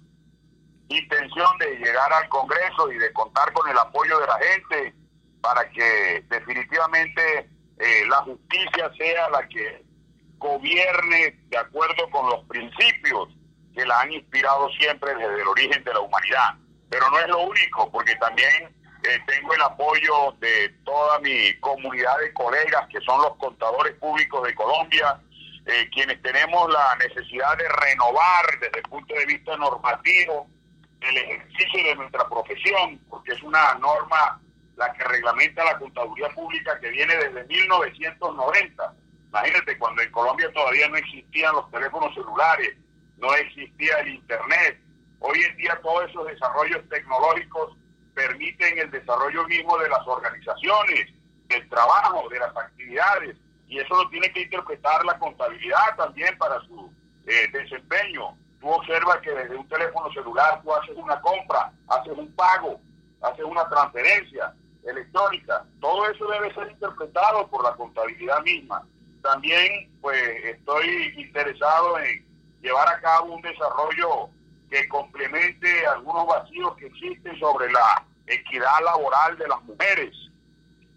intención de llegar al Congreso y de contar con el apoyo de la gente para que definitivamente eh, la justicia sea la que gobierne de acuerdo con los principios que la han inspirado siempre desde el origen de la humanidad. Pero no es lo único, porque también eh, tengo el apoyo de toda mi comunidad de colegas que son los contadores públicos de Colombia, eh, quienes tenemos la necesidad de renovar desde el punto de vista normativo el ejercicio de nuestra profesión, porque es una norma la que reglamenta la contaduría pública que viene desde 1990. Imagínate, cuando en Colombia todavía no existían los teléfonos celulares, no existía el Internet. Hoy en día todos esos desarrollos tecnológicos permiten el desarrollo mismo de las organizaciones, del trabajo, de las actividades, y eso lo tiene que interpretar la contabilidad también para su eh, desempeño tú observas que desde un teléfono celular tú haces una compra, haces un pago, haces una transferencia electrónica. Todo eso debe ser interpretado por la contabilidad misma. También pues estoy interesado en llevar a cabo un desarrollo que complemente algunos vacíos que existen sobre la equidad laboral de las mujeres,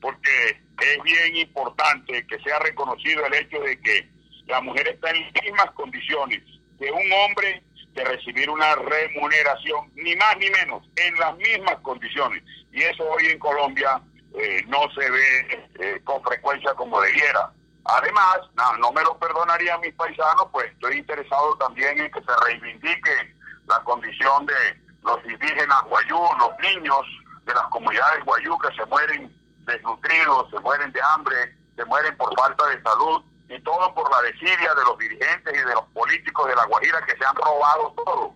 porque es bien importante que sea reconocido el hecho de que la mujer está en las mismas condiciones de un hombre de recibir una remuneración, ni más ni menos, en las mismas condiciones. Y eso hoy en Colombia eh, no se ve eh, con frecuencia como debiera. Además, no, me lo perdonaría mis paisanos, pues estoy interesado también en que se reivindique la condición de los indígenas guayú, los niños de las comunidades guayú que se mueren desnutridos, se mueren de hambre, se mueren por falta de salud y todo por la desidia de los dirigentes y de los políticos de La Guajira que se han robado todo.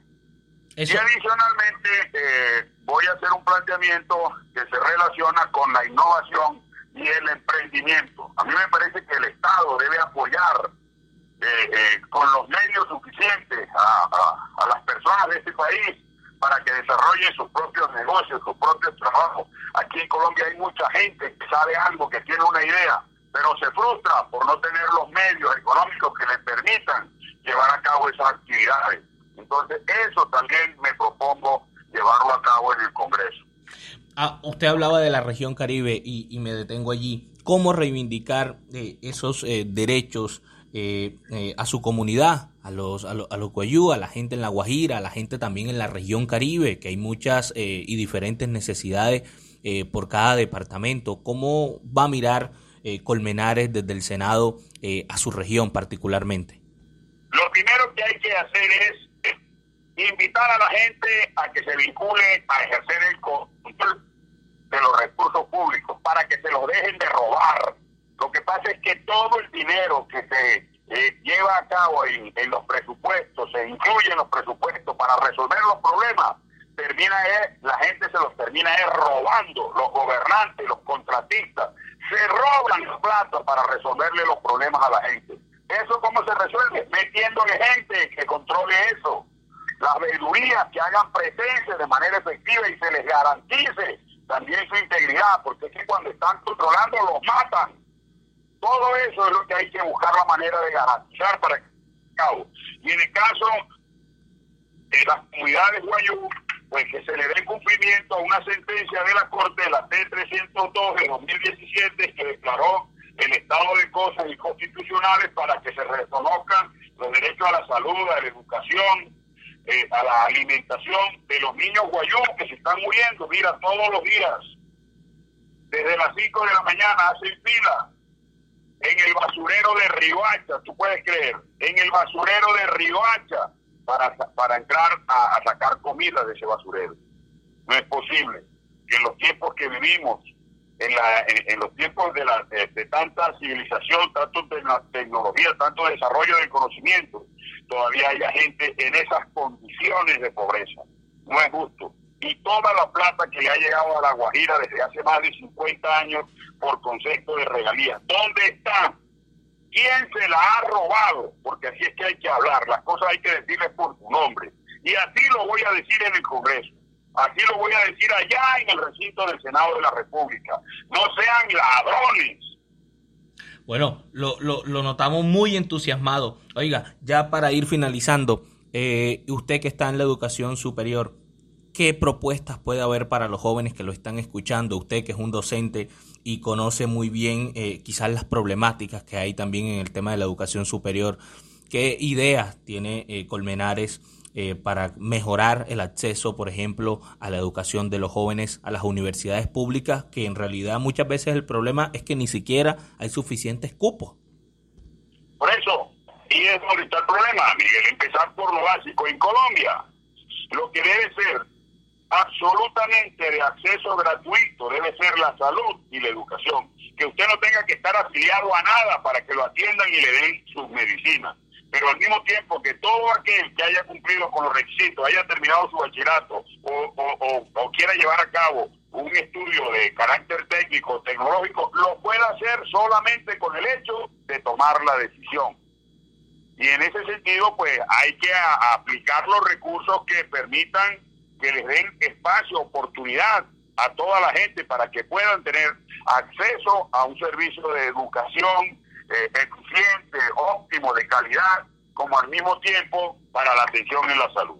Y adicionalmente eh, voy a hacer un planteamiento que se relaciona con la innovación y el emprendimiento. A mí me parece que el Estado debe apoyar eh, eh, con los medios suficientes a, a las personas de este país para que desarrollen sus propios negocios, sus propios trabajos. Aquí en Colombia hay mucha gente que sabe algo, que tiene una idea, pero se frustra por no tener los medios económicos que le permitan llevar a cabo esas actividades. Entonces, eso también me propongo llevarlo a cabo en el Congreso. Ah, usted hablaba de la región Caribe y, me detengo allí. ¿Cómo reivindicar eh, esos eh, derechos eh, a su comunidad, a los, a, los, a los a la gente en la Guajira, a la gente también en la región Caribe, que hay muchas eh, y diferentes necesidades eh, por cada departamento. ¿Cómo va a mirar eh, Colmenares desde el Senado a su región particularmente? Lo primero que hay que hacer es invitar a la gente a que se vincule a ejercer el control de los recursos públicos para que se los dejen de robar. Lo que pasa es que todo el dinero que se eh, lleva a cabo en, los presupuestos, se incluye en los presupuestos para resolver los problemas, termina la gente se los termina robando, los gobernantes, los contratistas, se roban los platos para resolverle los problemas a la gente. ¿Eso cómo se resuelve? Metiéndole gente que controle eso. Las veedurías que hagan presencia de manera efectiva y se les garantice también su integridad, porque es que cuando están controlando los matan todo eso es lo que hay que buscar la manera de garantizar para que cabo. Y en el caso de las comunidades guayú, pues que se le dé cumplimiento a una sentencia de la Corte, la T-302 de 2017, que declaró el estado de cosas inconstitucionales para que se reconozcan los derechos a la salud, a la educación, eh, a la alimentación de los niños guayú que se están muriendo, mira, todos los días, desde las 5 de la mañana hacen fila en el basurero de Riohacha, tú puedes creer, en el basurero de Riohacha para, para entrar a, sacar comida de ese basurero. No es posible que en los tiempos que vivimos, en, la, en, los tiempos de, la, de, tanta civilización, tanto de la tecnología, tanto desarrollo del conocimiento, todavía haya gente en esas condiciones de pobreza. No es justo y toda la plata que le ha llegado a la Guajira desde hace más de 50 años por concepto de regalías. ¿Dónde está? ¿Quién se la ha robado? Porque así es que hay que hablar, las cosas hay que decirles por su nombre. Y así lo voy a decir en el Congreso, así lo voy a decir allá en el recinto del Senado de la República. No sean ladrones. Bueno, lo, lo, notamos muy entusiasmado. Oiga, ya para ir finalizando, eh, usted que está en la educación superior, ¿Qué propuestas puede haber para los jóvenes que lo están escuchando? Usted que es un docente y conoce muy bien eh, quizás las problemáticas que hay también en el tema de la educación superior. ¿Qué ideas tiene eh, Colmenares eh, para mejorar el acceso, por ejemplo, a la educación de los jóvenes a las universidades públicas, que en realidad muchas veces el problema es que ni siquiera hay suficientes cupos? Por eso, y es ahorita el problema, Miguel, empezar por lo básico. En Colombia, lo que debe ser absolutamente de acceso gratuito debe ser la salud y la educación. Que usted no tenga que estar afiliado a nada para que lo atiendan y le den sus medicinas. Pero al mismo tiempo que todo aquel que haya cumplido con los requisitos, haya terminado su bachillerato o, o quiera llevar a cabo un estudio de carácter técnico, tecnológico, lo pueda hacer solamente con el hecho de tomar la decisión. Y en ese sentido, pues hay que aplicar los recursos que permitan que les den espacio, oportunidad a toda la gente para que puedan tener acceso a un servicio de educación eh, eficiente, óptimo, de calidad, como al mismo tiempo para la atención en la salud.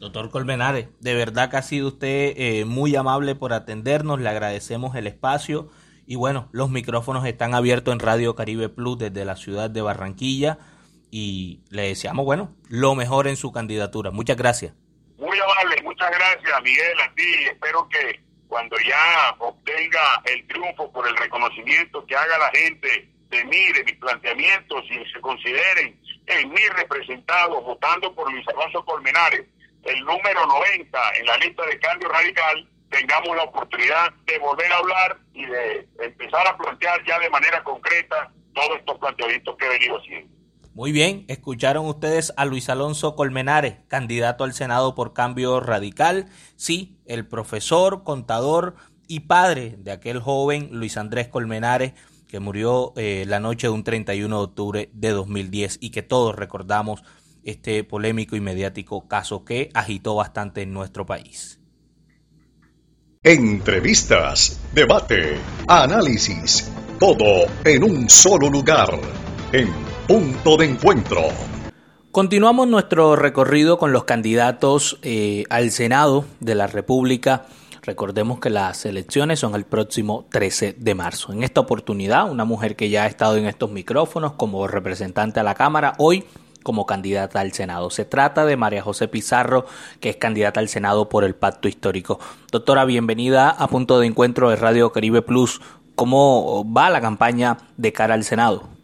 Doctor Colmenares, de verdad que ha sido usted eh, muy amable por atendernos, le agradecemos el espacio y bueno, los micrófonos están abiertos en Radio Caribe Plus desde la ciudad de Barranquilla y le deseamos, bueno, lo mejor en su candidatura. Muchas gracias. Muchas gracias Miguel, a ti. Espero que cuando ya obtenga el triunfo por el reconocimiento que haga la gente de mí, de mis planteamientos y se consideren en mí representados votando por Luis Alonso Colmenares, el número 90 en la lista de cambio radical, tengamos la oportunidad de volver a hablar y de empezar a plantear ya de manera concreta todos estos planteamientos que he venido haciendo. Muy bien, escucharon ustedes a Luis Alonso Colmenares, candidato al Senado por Cambio Radical. Sí, el profesor, contador y padre de aquel joven Luis Andrés Colmenares que murió eh, la noche de un 31 de octubre de 2010 y que todos recordamos este polémico y mediático caso que agitó bastante en nuestro país. Entrevistas, debate, análisis, todo en un solo lugar. En Punto de encuentro. Continuamos nuestro recorrido con los candidatos eh, al Senado de la República. Recordemos que las elecciones son el próximo 13 de marzo. En esta oportunidad, una mujer que ya ha estado en estos micrófonos como representante a la Cámara, hoy como candidata al Senado. Se trata de María José Pizarro, que es candidata al Senado por el Pacto Histórico. Doctora, bienvenida a Punto de Encuentro de Radio Caribe Plus. ¿Cómo va la campaña de cara al Senado?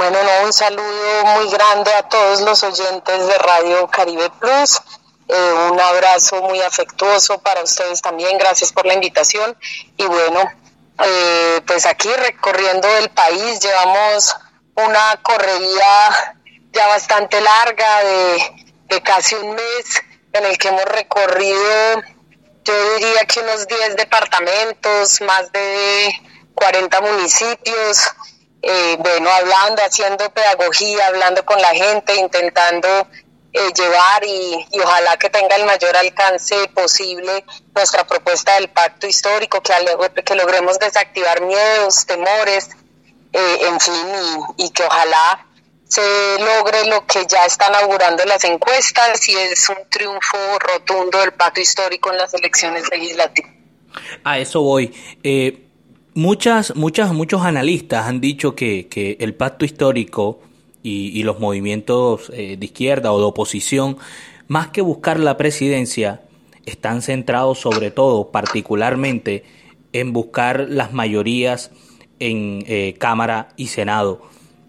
Bueno, un saludo muy grande a todos los oyentes de Radio Caribe Plus. Eh, un abrazo muy afectuoso para ustedes también. Gracias por la invitación. Y bueno, eh, pues aquí recorriendo el país llevamos una correría ya bastante larga de, casi un mes en el que hemos recorrido, yo diría que unos 10 departamentos, más de 40 municipios, eh, bueno, hablando, haciendo pedagogía, hablando con la gente, intentando eh, llevar y, ojalá que tenga el mayor alcance posible nuestra propuesta del pacto histórico, que, que logremos desactivar miedos, temores, eh, en fin, y, y, que ojalá se logre lo que ya están augurando las encuestas y es un triunfo rotundo del pacto histórico en las elecciones legislativas. A eso voy. Eh, muchas, muchas, muchos analistas han dicho que, que el pacto histórico y, los movimientos eh, de izquierda o de oposición, más que buscar la presidencia, están centrados sobre todo, particularmente, en buscar las mayorías en eh, Cámara y Senado.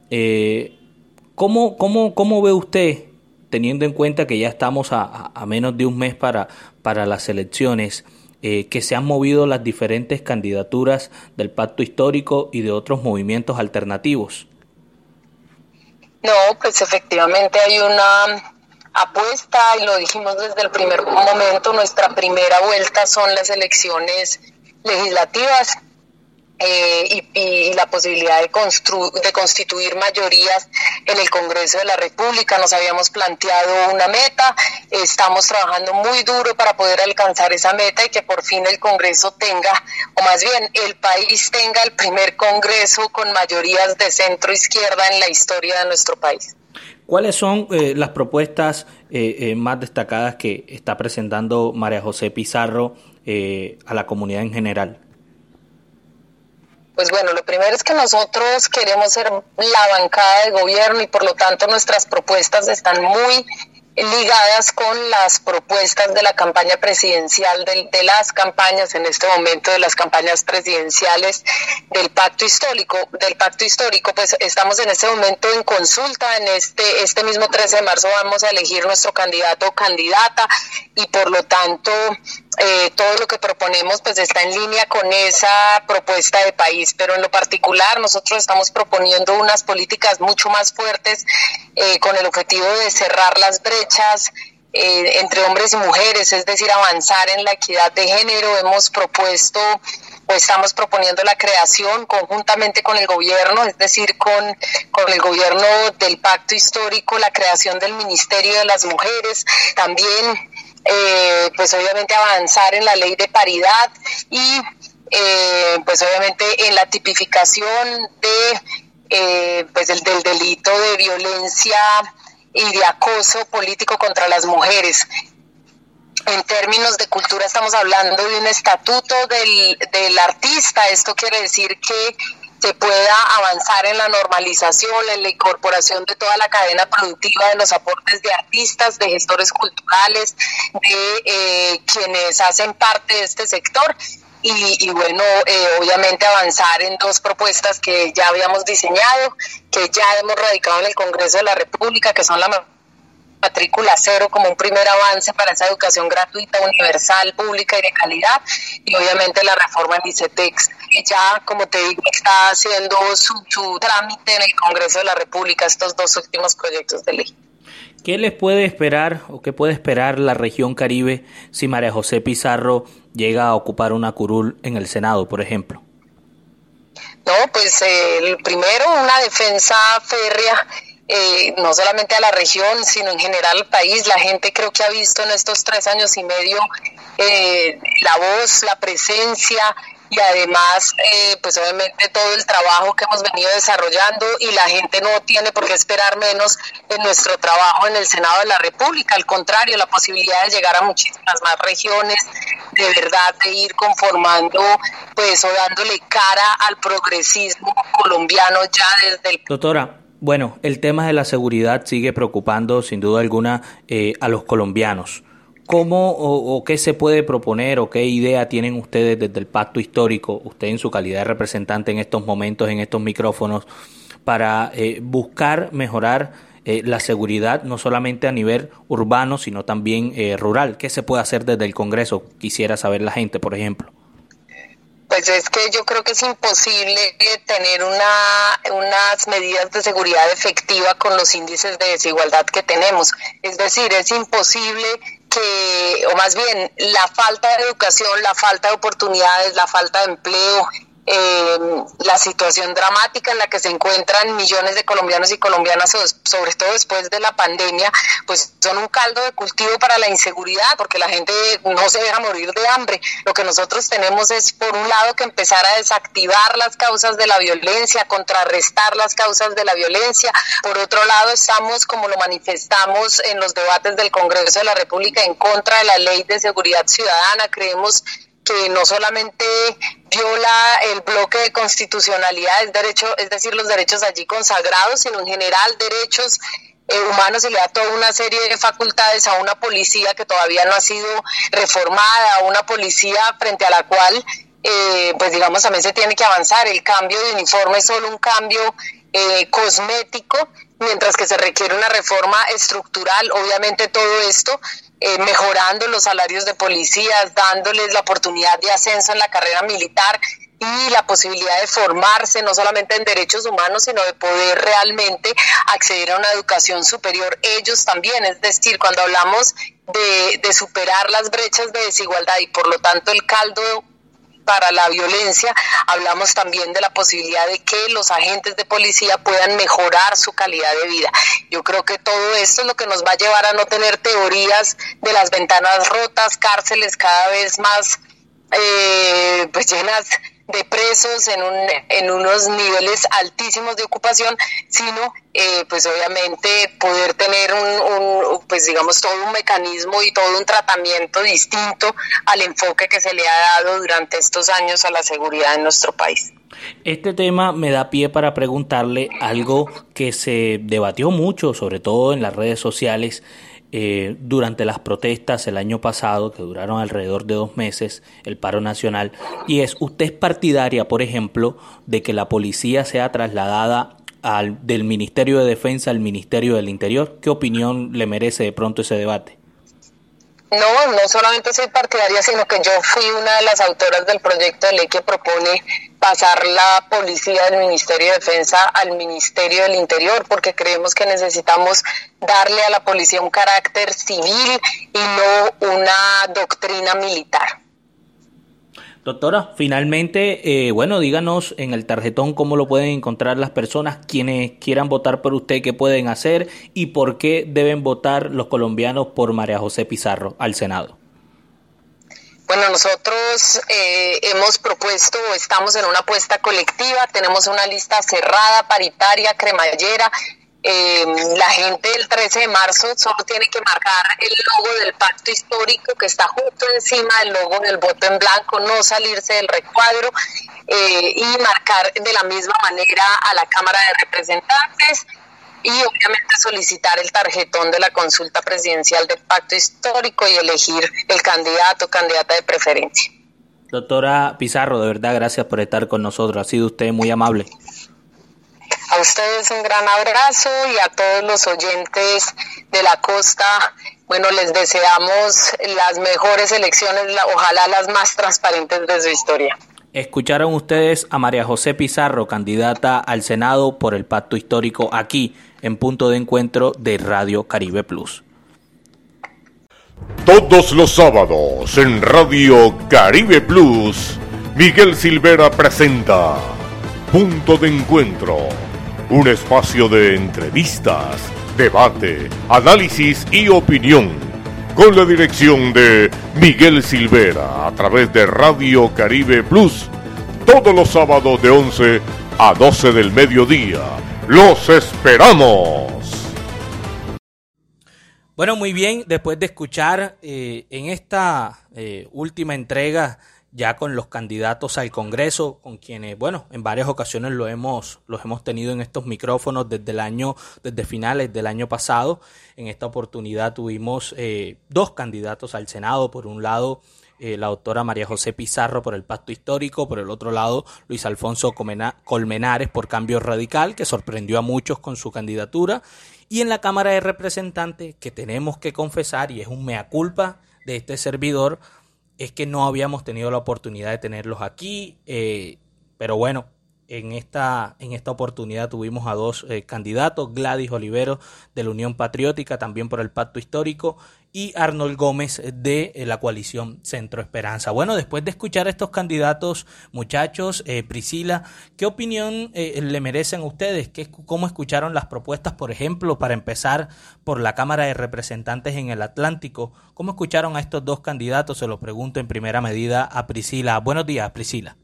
Eh, ¿cómo, cómo, cómo ve usted, teniendo en cuenta que ya estamos a, a menos de un mes para, para las elecciones, eh, que se han movido las diferentes candidaturas del pacto histórico y de otros movimientos alternativos? No, pues efectivamente hay una apuesta y lo dijimos desde el primer momento, nuestra primera vuelta son las elecciones legislativas eh, y, la posibilidad de, de constituir mayorías en el Congreso de la República. Nos habíamos planteado una meta, estamos trabajando muy duro para poder alcanzar esa meta y que por fin el Congreso tenga, o más bien el país tenga el primer Congreso con mayorías de centro izquierda en la historia de nuestro país. ¿Cuáles son eh, las propuestas eh, eh, más destacadas que está presentando María José Pizarro a la comunidad en general? Pues bueno, lo primero es que nosotros queremos ser la bancada de gobierno y por lo tanto nuestras propuestas están muy ligadas con las propuestas de la campaña presidencial, de, las campañas en este momento, de las campañas presidenciales del pacto histórico, del pacto histórico, pues estamos en este momento en consulta, en este, este mismo 13 de marzo vamos a elegir nuestro candidato o candidata y por lo tanto eh, todo lo que proponemos pues está en línea con esa propuesta de país, pero en lo particular nosotros estamos proponiendo unas políticas mucho más fuertes eh, con el objetivo de cerrar las brechas eh, entre hombres y mujeres, es decir, avanzar en la equidad de género. Hemos propuesto o estamos proponiendo la creación conjuntamente con el gobierno, es decir, con, con el gobierno del pacto histórico, la creación del Ministerio de las Mujeres, también eh, pues obviamente avanzar en la ley de paridad y eh, pues obviamente en la tipificación de eh, pues el, del delito de violencia y de acoso político contra las mujeres. En términos de cultura estamos hablando de un estatuto del, del artista. Esto quiere decir que se pueda avanzar en la normalización, en la incorporación de toda la cadena productiva de los aportes de artistas, de gestores culturales, de eh, quienes hacen parte de este sector. Y, bueno, eh, obviamente avanzar en dos propuestas que ya habíamos diseñado, que ya hemos radicado en el Congreso de la República, que son la matrícula cero como un primer avance para esa educación gratuita, universal, pública y de calidad, y obviamente la reforma en ICETEX, que ya, como te digo, está haciendo su, trámite en el Congreso de la República, estos dos últimos proyectos de ley. ¿Qué les puede esperar o qué puede esperar la región Caribe si María José Pizarro llega a ocupar una curul en el Senado, por ejemplo? No, pues eh, el primero, una defensa férrea eh, no solamente a la región, sino en general al país. La gente creo que ha visto en estos tres años y medio eh, la voz, la presencia y además, eh, pues obviamente todo el trabajo que hemos venido desarrollando y la gente no tiene por qué esperar menos en nuestro trabajo en el Senado de la República. Al contrario, la posibilidad de llegar a muchísimas más regiones, de verdad, de ir conformando, pues o dándole cara al progresismo colombiano ya desde el... Doctora, Bueno, el tema de la seguridad sigue preocupando sin duda alguna eh, a los colombianos. ¿Cómo o, qué se puede proponer o qué idea tienen ustedes desde el pacto histórico, usted en su calidad de representante en estos momentos, en estos micrófonos, para eh, buscar mejorar eh, la seguridad no solamente a nivel urbano, sino también eh, rural? ¿Qué se puede hacer desde el Congreso? Quisiera saber la gente, por ejemplo. Pues es que yo creo que es imposible tener una, unas medidas de seguridad efectiva con los índices de desigualdad que tenemos. Es decir, es imposible que, o más bien, la falta de educación, la falta de oportunidades, la falta de empleo eh, la situación dramática en la que se encuentran millones de colombianos y colombianas, sobre todo después de la pandemia, pues son un caldo de cultivo para la inseguridad, porque la gente no se deja morir de hambre. Lo que nosotros tenemos es, por un lado, que empezar a desactivar las causas de la violencia, contrarrestar las causas de la violencia. Por otro lado, estamos, como lo manifestamos en los debates del Congreso de la República, en contra de la ley de seguridad ciudadana. Creemos que no solamente viola el bloque de constitucionalidad, es, derecho, es decir, los derechos allí consagrados, sino en general derechos eh, humanos y le da toda una serie de facultades a una policía que todavía no ha sido reformada, a una policía frente a la cual, eh, pues digamos, también se tiene que avanzar. El cambio de uniforme es solo un cambio eh, cosmético, mientras que se requiere una reforma estructural. Obviamente todo esto eh, mejorando los salarios de policías, dándoles la oportunidad de ascenso en la carrera militar y la posibilidad de formarse no solamente en derechos humanos, sino de poder realmente acceder a una educación superior ellos también. Es decir, cuando hablamos de, de superar las brechas de desigualdad y por lo tanto el caldo para la violencia, hablamos también de la posibilidad de que los agentes de policía puedan mejorar su calidad de vida. Yo creo que todo esto es lo que nos va a llevar a no tener teorías de las ventanas rotas, cárceles cada vez más eh, pues llenas de presos en, un, en unos niveles altísimos de ocupación, sino eh, pues obviamente poder tener un, pues digamos todo un mecanismo y todo un tratamiento distinto al enfoque que se le ha dado durante estos años a la seguridad en nuestro país. Este tema me da pie para preguntarle algo que se debatió mucho, sobre todo en las redes sociales, eh, durante las protestas el año pasado, que duraron alrededor de dos meses, el paro nacional, y es, ¿usted es partidaria, por ejemplo, de que la policía sea trasladada al, del Ministerio de Defensa al Ministerio del Interior? ¿Qué opinión le merece de pronto ese debate? No, no solamente soy partidaria, sino que yo fui una de las autoras del proyecto de ley que propone pasar la policía del Ministerio de Defensa al Ministerio del Interior, porque creemos que necesitamos darle a la policía un carácter civil y no una doctrina militar. Doctora, finalmente, eh, bueno, díganos en el tarjetón cómo lo pueden encontrar las personas quienes quieran votar por usted, qué pueden hacer y por qué deben votar los colombianos por María José Pizarro al Senado. Bueno, nosotros eh, hemos propuesto, estamos en una apuesta colectiva, tenemos una lista cerrada, paritaria, cremallera, eh, la gente el 13 de marzo solo tiene que marcar el logo del pacto histórico que está justo encima del logo del voto en blanco, no salirse del recuadro eh, y marcar de la misma manera a la Cámara de Representantes y obviamente solicitar el tarjetón de la consulta presidencial del pacto histórico y elegir el candidato o candidata de preferencia. Doctora Pizarro, de verdad, gracias por estar con nosotros. Ha sido usted muy amable. A ustedes un gran abrazo y a todos los oyentes de la costa. Bueno, les deseamos las mejores elecciones, ojalá las más transparentes de su historia. Escucharon ustedes a María José Pizarro, candidata al Senado por el Pacto Histórico aquí en punto de encuentro de Radio Caribe Plus. Todos los sábados en Radio Caribe Plus, Miguel Silvera presenta Punto de Encuentro un espacio de entrevistas, debate, análisis y opinión. Con la dirección de Miguel Silvera a través de Radio Caribe Plus. Todos los sábados de 11 a 12 del mediodía. ¡Los esperamos! Bueno, muy bien, después de escuchar eh, en esta eh, última entrega ya con los candidatos al Congreso, con quienes, bueno, en varias ocasiones lo hemos, los hemos tenido en estos micrófonos desde el año, desde finales del año pasado. En esta oportunidad tuvimos eh, dos candidatos al Senado, por un lado eh, la doctora María José Pizarro por el Pacto Histórico, por el otro lado Luis Alfonso Colmenares por Cambio Radical, que sorprendió a muchos con su candidatura, y en la Cámara de Representantes, que tenemos que confesar, y es un mea culpa de este servidor, es que no habíamos tenido la oportunidad de tenerlos aquí, eh, pero bueno, en esta, en esta oportunidad tuvimos a dos eh, candidatos, Gladys Olivero de la Unión Patriótica, también por el Pacto Histórico, y Arnold Gómez de eh, la coalición Centro Esperanza. Bueno, después de escuchar a estos candidatos, muchachos, Priscila, ¿qué opinión le merecen ustedes? ¿Qué, ¿Cómo escucharon las propuestas, por ejemplo, para empezar por la Cámara de Representantes en el Atlántico? ¿Cómo escucharon a estos dos candidatos? Se lo pregunto en primera medida a Priscila. Buenos días, Priscila.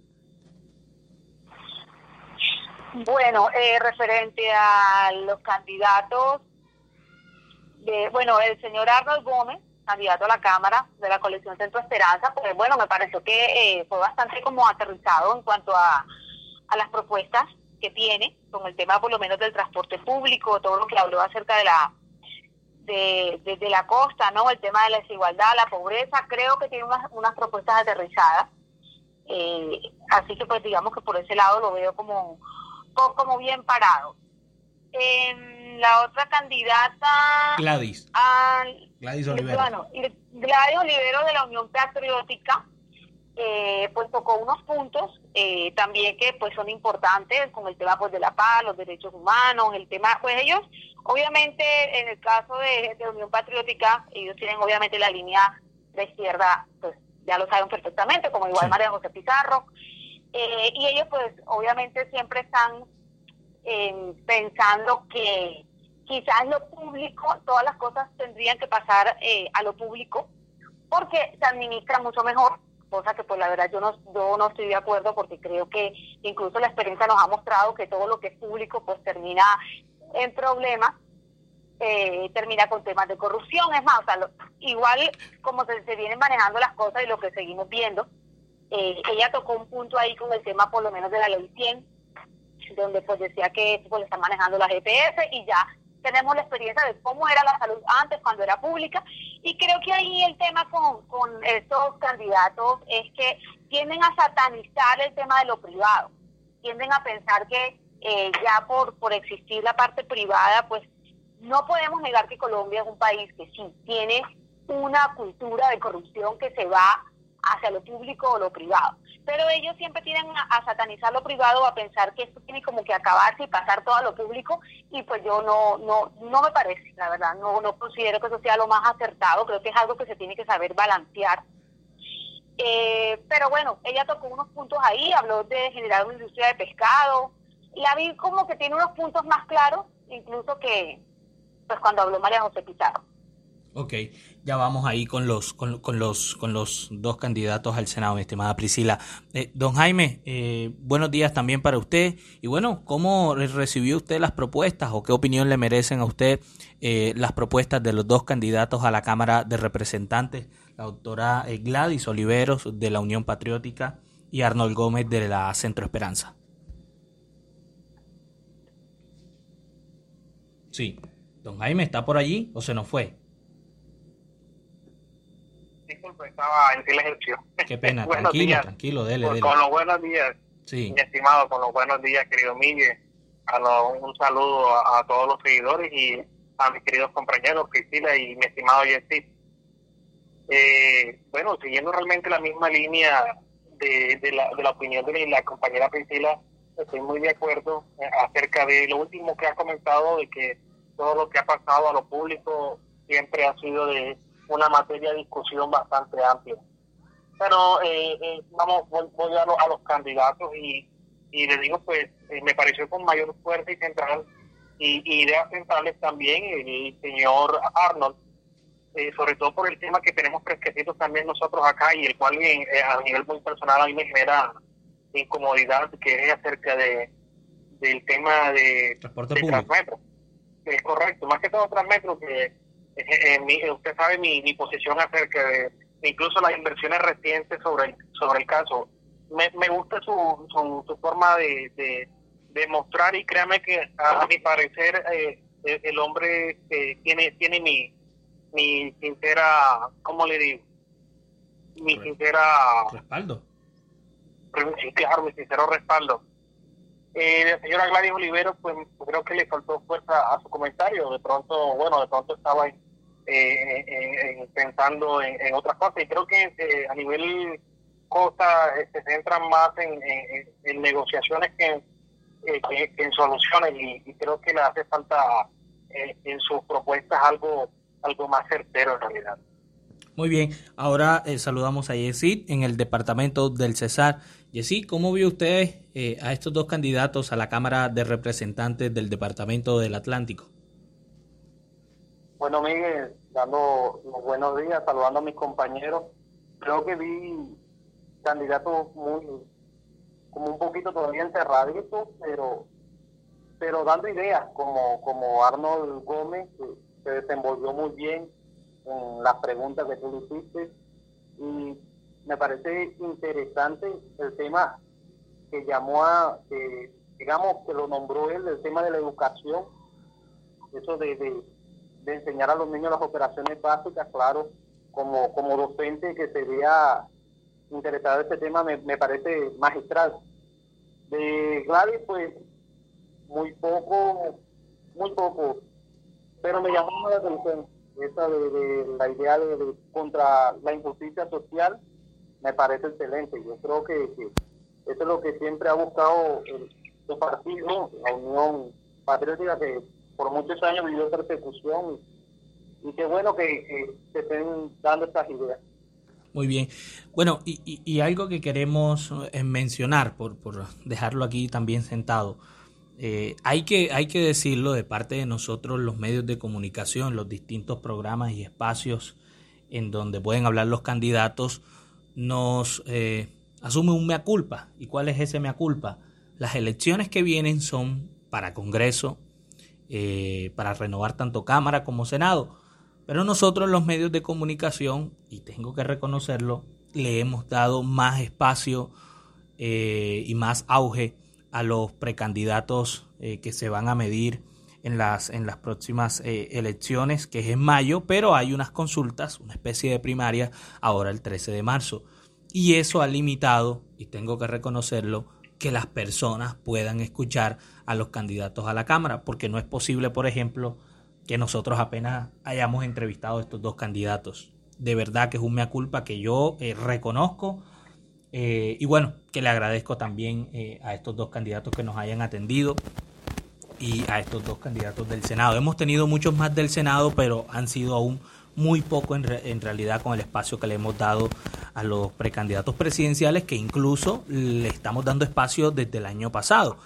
Bueno, eh, referente a los candidatos, de, bueno, el señor Arnold Gómez, candidato a la Cámara de la colección Centro Esperanza, pues bueno, me pareció que eh, fue bastante como aterrizado en cuanto a, a las propuestas que tiene con el tema por lo menos del transporte público, todo lo que habló acerca de la de, de, la costa, ¿no? El tema de la desigualdad, la pobreza, creo que tiene unas, unas propuestas aterrizadas. Eh, así que pues digamos que por ese lado lo veo como como bien parado. la otra candidata... Gladys. Gladys Olivero. Gladys Olivero de la Unión Patriótica, eh, pues tocó unos puntos eh, también que pues son importantes con el tema pues de la paz, los derechos humanos, el tema, pues ellos, obviamente en el caso de, de Unión Patriótica, ellos tienen obviamente la línea de izquierda, pues ya lo saben perfectamente, como igual María José Pizarro, eh, y ellos pues obviamente siempre están eh, pensando que quizás lo público, todas las cosas tendrían que pasar eh, a lo público porque se administra mucho mejor, cosa que pues la verdad yo no, yo no estoy de acuerdo porque creo que incluso la experiencia nos ha mostrado que todo lo que es público pues termina en problemas termina con temas de corrupción. Es más, igual como se, se, vienen manejando las cosas y lo que seguimos viendo, eh, ella tocó un punto ahí con el tema por lo menos de la ley 100, donde pues decía que pues, están manejando la GPS y ya tenemos la experiencia de cómo era la salud antes cuando era pública. Y creo que ahí el tema con, con estos candidatos es que tienden a satanizar el tema de lo privado, tienden a pensar que eh, ya por, por existir la parte privada pues no podemos negar que Colombia es un país que sí tiene una cultura de corrupción que se va hacia lo público o lo privado. Pero ellos siempre tienen a, satanizar lo privado, a pensar que esto tiene como que acabarse y pasar todo a lo público, y pues yo no, no, no me parece, la verdad, no, no considero que eso sea lo más acertado, creo que es algo que se tiene que saber balancear. Eh, pero bueno, ella tocó unos puntos ahí, habló de generar una industria de pescado, la vi como que tiene unos puntos más claros, incluso que pues cuando habló María José Pizarro. Ok, ya vamos ahí con los, con, los, con los dos candidatos al Senado, mi estimada Priscila. Eh, don Jaime, eh, buenos días también para usted. Y bueno, ¿cómo recibió usted las propuestas o qué opinión le merecen a usted eh, las propuestas de los dos candidatos a la Cámara de Representantes, la doctora Gladys Oliveros de la Unión Patriótica y Arnold Gómez de la Centro Esperanza? Sí. Don Jaime, ¿está por allí o se nos fue? Disculpe, estaba en silencio. Qué pena, tranquilo, tranquilo, dele, dele. Con los buenos días, sí. mi estimado, con los buenos días, querido Miguel. A un saludo a, todos los seguidores y a mis queridos compañeros, Priscila y mi estimado Jessy. Eh, bueno, siguiendo realmente la misma línea de, de, la, de la opinión de la compañera Priscila, estoy muy de acuerdo eh, acerca de lo último que ha comentado, de que todo lo que ha pasado a lo público siempre ha sido de una materia de discusión bastante amplia. Pero eh, eh, vamos, voy, a, a, los candidatos y, y les digo, pues eh, me pareció con mayor fuerza y central y, ideas centrales también el, señor Arnold, sobre todo por el tema que tenemos prescritos también nosotros acá y el cual a nivel muy personal a mí me genera incomodidad, que es acerca de del tema de, Transporte de Transmetro. Es correcto, más que todo Transmetro, que eh, eh, usted sabe mi, mi posición acerca de, incluso las inversiones recientes sobre el, sobre el caso. Me, me gusta su, su, forma de, de, mostrar y créame que a, mi parecer eh, el, hombre eh, tiene tiene mi, mi sincera, ¿cómo le digo? Mi sincera... Respaldo. Sí, claro, mi sincero respaldo. Eh, la señora Gladys Olivero, pues creo que le faltó fuerza a su comentario. De pronto, bueno, de pronto estaba eh, pensando en, otras cosas. Y creo que eh, a nivel Costa eh, se centran más en, negociaciones que, en soluciones y, creo que le hace falta en sus propuestas algo, algo más certero en realidad. Muy bien, ahora saludamos a Yesid en el departamento del Cesar. Yesid, ¿cómo vio usted a estos dos candidatos a la Cámara de Representantes del Departamento del Atlántico? Bueno, Miguel, dando los buenos días, saludando a mis compañeros. Creo que vi candidatos muy, como un poquito todavía encerraditos, pero pero dando ideas, como, como Arnold Gómez, que se desenvolvió muy bien en las preguntas que tú le hiciste. Y me parece interesante el tema que llamó a, digamos, que lo nombró él, el tema de la educación, eso de enseñar a los niños las operaciones básicas, claro, como, como docente que se vea interesado en este tema me, me parece magistral. De Gladys, pues, muy poco, muy poco, pero me llamó la atención esa de, la idea de, contra la injusticia social, me parece excelente. Yo creo que, eso es lo que siempre ha buscado el, el partido, la Unión Patriótica, que por muchos años vivió persecución y, qué bueno que, se estén dando estas ideas. Muy bien. Bueno, y, algo que queremos eh, mencionar, por, por dejarlo aquí también sentado, eh, hay, que, hay que decirlo de parte de nosotros, los medios de comunicación, los distintos programas y espacios en donde pueden hablar los candidatos, nos eh, asume un mea culpa. ¿Y cuál es ese mea culpa? Las elecciones que vienen son para Congreso, eh, para renovar tanto Cámara como Senado. Pero nosotros los medios de comunicación, y tengo que reconocerlo, le hemos dado más espacio eh, y más auge a los precandidatos eh, que se van a medir en las, en las próximas elecciones, que es en mayo, pero hay unas consultas, una especie de primaria, ahora el 13 de marzo. Y eso ha limitado, y tengo que reconocerlo, que las personas puedan escuchar a los candidatos a la Cámara, porque no es posible, por ejemplo, que nosotros apenas hayamos entrevistado a estos dos candidatos. De verdad que es un mea culpa que yo eh, reconozco eh, y bueno, que le agradezco también eh, a estos dos candidatos que nos hayan atendido y a estos dos candidatos del Senado. Hemos tenido muchos más del Senado, pero han sido aún muy poco en, en, realidad con el espacio que le hemos dado a los precandidatos presidenciales, que incluso le estamos dando espacio desde el año pasado.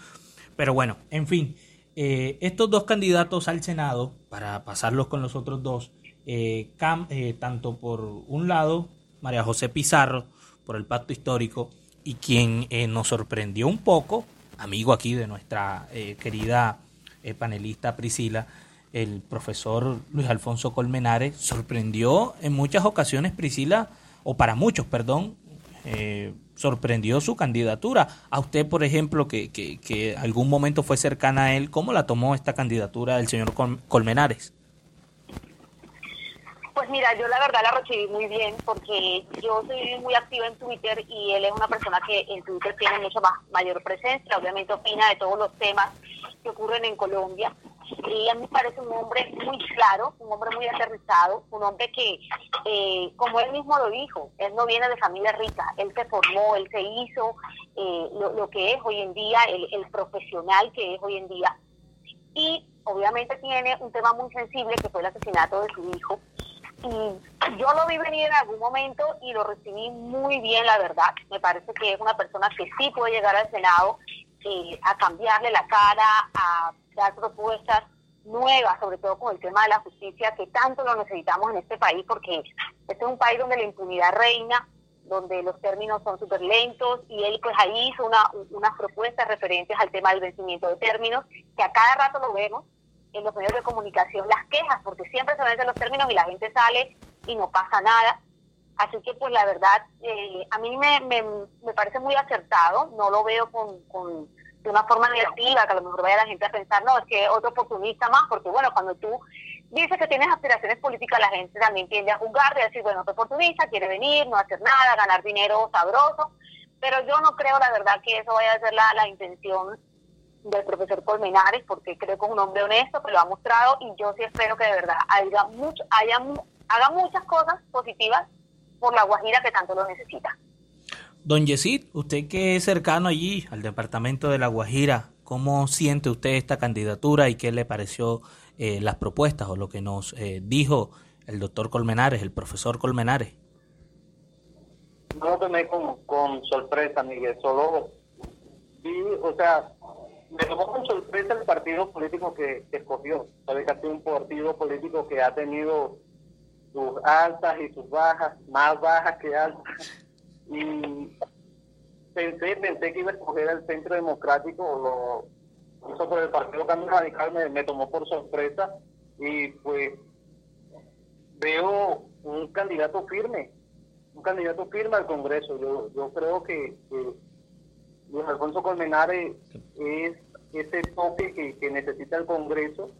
Pero bueno, en fin, eh, estos dos candidatos al Senado, para pasarlos con los otros dos, eh, eh, tanto por un lado, María José Pizarro, por el pacto histórico, y quien nos sorprendió un poco, amigo aquí de nuestra querida panelista Priscila, el profesor Luis Alfonso Colmenares sorprendió en muchas ocasiones, Priscila, o para muchos, perdón, eh, sorprendió su candidatura. A usted, por ejemplo, que, que, que, algún momento fue cercana a él, ¿cómo la tomó esta candidatura del señor Colmenares? Pues mira, yo la verdad la recibí muy bien porque yo soy muy activa en Twitter y él es una persona que en Twitter tiene mucha más, mayor presencia, obviamente opina de todos los temas que ocurren en Colombia y a mí me parece un hombre muy claro, un hombre muy aterrizado, un hombre que, eh, como él mismo lo dijo, él no viene de familia rica, él se formó, él se hizo eh, lo, que es hoy en día, el, el profesional que es hoy en día. Y obviamente tiene un tema muy sensible que fue el asesinato de su hijo. Y yo lo vi venir en algún momento y lo recibí muy bien, la verdad. Me parece que es una persona que sí puede llegar al Senado eh, a cambiarle la cara, a dar propuestas nuevas, sobre todo con el tema de la justicia, que tanto lo necesitamos en este país, porque este es un país donde la impunidad reina, donde los términos son súper lentos, y él pues ahí hizo una, unas propuestas referentes al tema del vencimiento de términos, que a cada rato lo vemos en los medios de comunicación, las quejas, porque siempre se vencen los términos y la gente sale y no pasa nada. Así que pues la verdad, eh, a mí me, me, me, parece muy acertado, no lo veo con, con, de una forma negativa, que a lo mejor vaya la gente a pensar, no, es que otro oportunista más, porque bueno, cuando tú dices que tienes aspiraciones políticas, la gente también tiende a juzgar, de decir, bueno, otro oportunista, quiere venir, no hacer nada, ganar dinero sabroso, pero yo no creo la verdad que eso vaya a ser la, la intención del profesor Colmenares, porque creo que es un hombre honesto, que lo ha mostrado, y yo sí espero que de verdad haya mucho, haya, haga muchas cosas positivas por la Guajira que tanto lo necesita. Don Yesid, usted que es cercano allí al departamento de La Guajira, ¿cómo siente usted esta candidatura y qué le pareció eh, las propuestas o lo que nos eh, dijo el doctor Colmenares, el profesor Colmenares? No lo tomé con, con sorpresa, Miguel, solo vi, o sea, me tomó con sorpresa el partido político que, escogió. Sabe que ha sido un partido político que ha tenido sus altas y sus bajas, más bajas que altas. Y pensé, pensé que iba a escoger el centro democrático, lo hizo por el Partido Cambio Radical, me, tomó por sorpresa y pues veo un candidato firme, un candidato firme al Congreso. Yo, yo creo que, Luis Alfonso Colmenares es ese toque que, que necesita el Congreso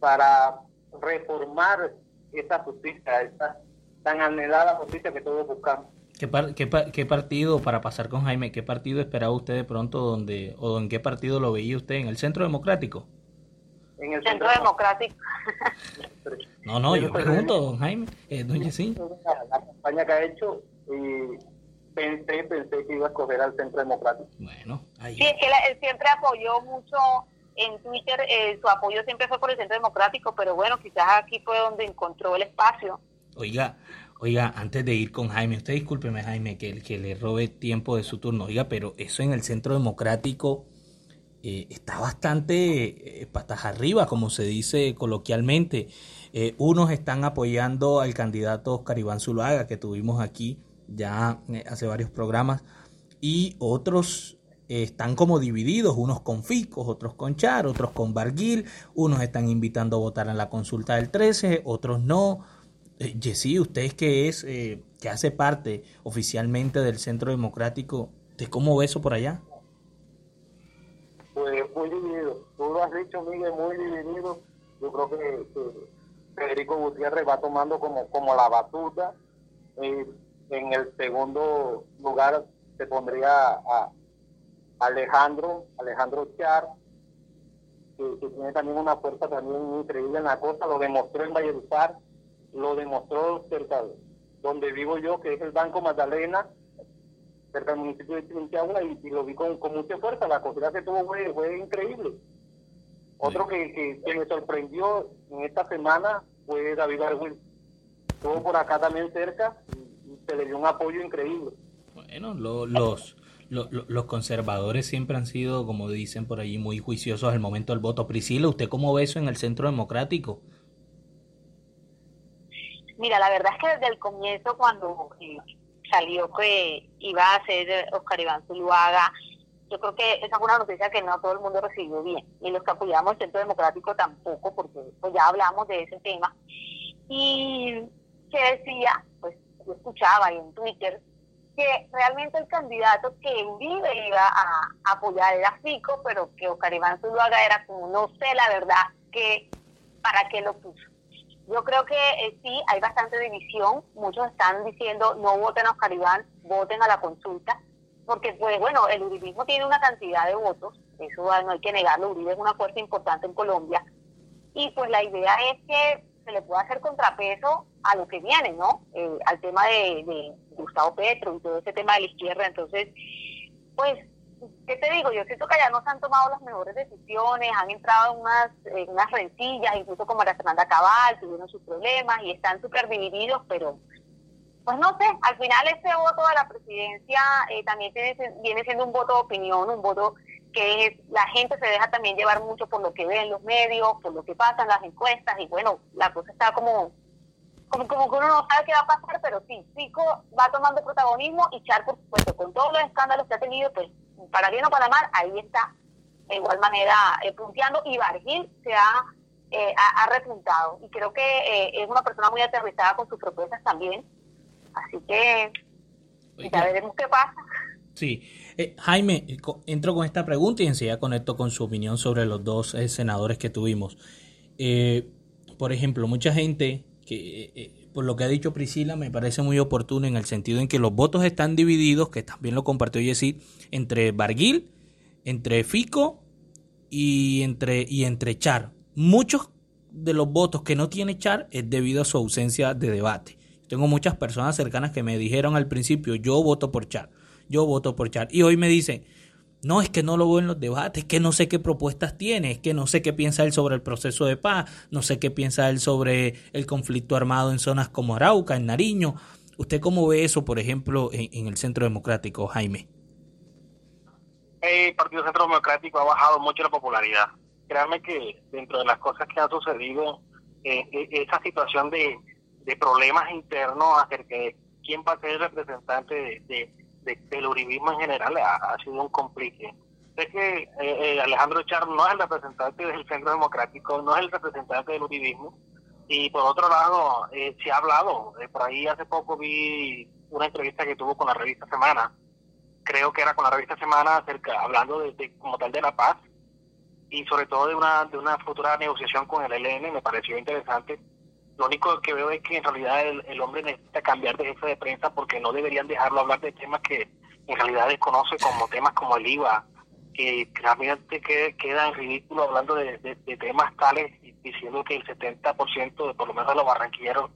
para reformar esa justicia, esa tan anhelada justicia que todos buscamos. ¿Qué, qué, qué partido, para pasar con Jaime, qué partido esperaba usted de pronto donde, o en qué partido lo veía usted? ¿En el Centro Democrático? En el Centro, Democrático. no, no, yo pregunto, don Jaime, eh, doña sí. La, campaña que ha hecho y pensé, pensé que iba a escoger al Centro Democrático. Bueno, ahí. Sí, es que él siempre apoyó mucho en Twitter eh, su apoyo siempre fue por el Centro Democrático, pero bueno, quizás aquí fue donde encontró el espacio. Oiga, oiga, antes de ir con Jaime, usted discúlpeme Jaime que, que le robe tiempo de su turno, oiga, pero eso en el Centro Democrático eh, está bastante eh, patas arriba, como se dice coloquialmente. unos están apoyando al candidato Oscar Iván Zuluaga, que tuvimos aquí ya hace varios programas, y otros están como divididos, unos con Ficos, otros con Char, otros con Barguil, unos están invitando a votar en la consulta del 13, otros no. Eh, usted que es, eh, que hace parte oficialmente del Centro Democrático, ¿de cómo ve eso por allá? Pues muy dividido, tú lo has dicho Miguel, muy dividido. Yo creo que, Federico Gutiérrez va tomando como, como la batuta. Eh, en el segundo lugar se pondría a, Alejandro, Alejandro Char, que, tiene también una fuerza también increíble en la costa, lo demostró en Valledupar, lo demostró cerca donde vivo yo, que es el Banco Magdalena, cerca del municipio de Chinchagua, y, lo vi con, mucha fuerza, la acogida que tuvo fue, fue increíble. Otro que, que, me sorprendió en esta semana fue David Arwin. Estuvo por acá también cerca y, se le dio un apoyo increíble. Bueno, los los conservadores siempre han sido, como dicen por allí, muy juiciosos al momento del voto. Priscila, ¿usted cómo ve eso en el centro democrático? Mira, la verdad es que desde el comienzo, cuando eh, salió que iba a ser Oscar Iván Zuluaga, yo creo que esa fue una noticia que no todo el mundo recibió bien, y los que apoyamos el Centro Democrático tampoco, porque pues ya hablamos de ese tema. Y que decía, pues yo escuchaba ahí en Twitter que realmente el candidato que vive iba a apoyar era Fico, pero que Oscar Iván Zuluaga era como, no sé la verdad, que para qué lo puso. Yo creo que eh, sí, hay bastante división. Muchos están diciendo no voten a Oscar Iván, voten a la consulta, porque pues bueno, el uribismo tiene una cantidad de votos, eso no hay que negarlo, Uribe es una fuerza importante en Colombia, y pues la idea es que se le pueda hacer contrapeso a lo que viene, ¿no? Eh, al tema de, Gustavo Petro y todo ese tema de la izquierda. Entonces, pues, ¿qué te digo? Yo siento que allá no se han tomado las mejores decisiones, han entrado en unas, unas rencillas, incluso como la Fernanda Cabal, tuvieron sus problemas y están súper divididos, pero pues no sé, al final ese voto a la presidencia eh, también tiene, viene siendo un voto de opinión, un voto que la gente se deja también llevar mucho por lo que ven los medios, por lo que pasan las encuestas y bueno, la cosa está como como, como que uno no sabe qué va a pasar, pero sí, Pico va tomando protagonismo y Char, por supuesto, con todos los escándalos que ha tenido, pues para bien o para mal, ahí está de igual manera eh, punteando y Bargil se ha, eh, ha, repuntado y creo que eh, es una persona muy aterrizada con sus propuestas también Así que ya veremos qué pasa. Sí. Eh, Jaime, entro con esta pregunta y enseguida conecto con su opinión sobre los dos senadores que tuvimos. Por ejemplo, mucha gente que, por lo que ha dicho Priscila, me parece muy oportuno en el sentido en que los votos están divididos, que también lo compartió Yesid, entre Barguil, entre Fico y entre, y entre Char. Muchos de los votos que no tiene Char es debido a su ausencia de debate. Tengo muchas personas cercanas que me dijeron al principio, yo voto por Char yo voto por Char. Y hoy me dice no, es que no lo veo en los debates, que no sé qué propuestas tiene, es que no sé qué piensa él sobre el proceso de paz, no sé qué piensa él sobre el conflicto armado en zonas como Arauca, en Nariño. ¿Usted cómo ve eso, por ejemplo, en, el Centro Democrático, Jaime? El Partido Centro Democrático ha bajado mucho la popularidad. Créanme que dentro de las cosas que han sucedido, eh, eh, esa situación de, problemas internos acerca de quién va a ser el representante de del uribismo en general ha, sido un complique. Sé que eh, eh, Alejandro Char no es el representante del Centro Democrático, no es el representante del uribismo, y por otro lado, eh, se ha hablado, por ahí hace poco vi una entrevista que tuvo con la revista Semana, creo que era con la revista Semana, acerca, hablando de, como tal de la paz, y sobre todo de una, de una futura negociación con el ELN, me pareció interesante lo único que veo es que en realidad el, hombre necesita cambiar de jefe de prensa porque no deberían dejarlo hablar de temas que en realidad desconoce como temas como el IVA, que realmente queda en ridículo hablando de, temas tales diciendo que el 70% de por lo menos de los barranquilleros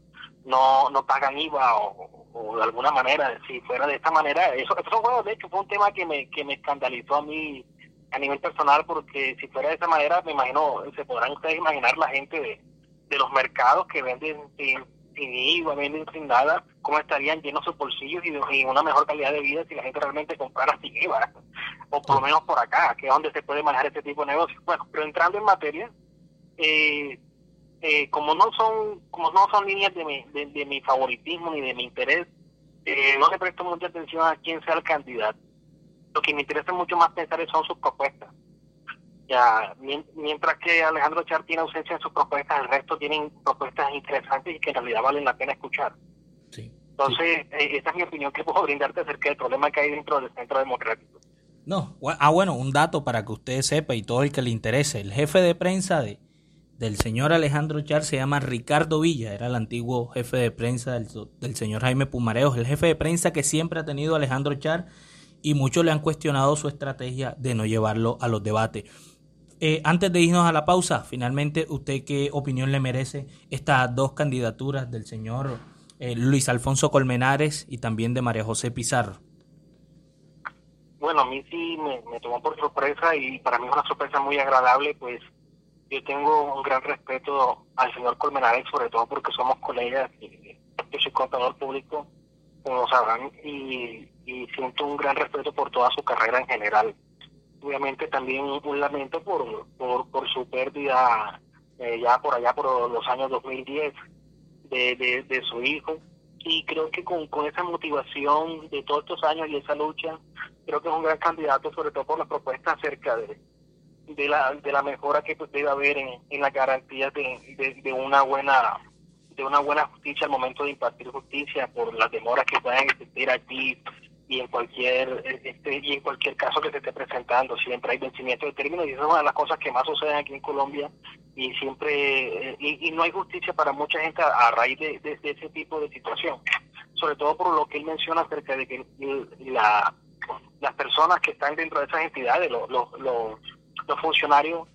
no, no pagan IVA o, de alguna manera, si fuera de esta manera, eso, eso fue, de hecho fue un tema que me, que me escandalizó a mí a nivel personal porque si fuera de esa manera, me imagino, se podrán ustedes imaginar la gente de de los mercados que venden sin, sin IVA, venden sin nada, cómo estarían llenos sus bolsillos y, una mejor calidad de vida si la gente realmente comprara sin IVA, o por lo menos por acá, que es donde se puede manejar este tipo de negocios. Bueno, pero entrando en materia, eh, eh, como no son como no son líneas de mi, de, mi favoritismo ni de mi interés, eh, no le presto mucha atención a quién sea el candidato. Lo que me interesa mucho más pensar son sus propuestas ya, mientras que Alejandro Char tiene ausencia en sus propuestas, el resto tienen propuestas interesantes y que en realidad valen la pena escuchar. Entonces, eh, esta es mi opinión que puedo brindarte acerca del problema que hay dentro del Centro Democrático. No, ah, bueno, un dato para que usted sepa y todo el que le interese. El jefe de prensa de, del señor Alejandro Char se llama Ricardo Villa, era el antiguo jefe de prensa del, del señor Jaime Pumareos, el jefe de prensa que siempre ha tenido Alejandro Char y muchos le han cuestionado su estrategia de no llevarlo a los debates. Eh, antes de irnos a la pausa, finalmente, ¿usted qué opinión le merece estas dos candidaturas del señor eh, Luis Alfonso Colmenares y también de María José Pizarro? Bueno, a mí sí me, tomó por sorpresa y para mí es una sorpresa muy agradable, pues yo tengo un gran respeto al señor Colmenares, sobre todo porque somos colegas, y yo soy contador público, como sabrán, y, y siento un gran respeto por toda su carrera en general obviamente también un lamento por, por, su pérdida eh, ya por allá por los años 2010 de, de, su hijo. Y creo que con, con esa motivación de todos estos años y esa lucha creo que es un gran candidato sobre todo por la propuesta acerca de, de la de la mejora que debe haber en, en las garantías de, de, una buena de una buena justicia al momento de impartir justicia por las demoras que puedan existir aquí y en cualquier este, y en cualquier caso que se esté presentando siempre hay vencimiento de términos y eso es una de las cosas que más suceden aquí en Colombia y siempre eh, y, no hay justicia para mucha gente a, raíz de, ese tipo de situación. Sobre todo por lo que él menciona acerca de que la, las personas que están dentro de esas entidades los, los, los, funcionarios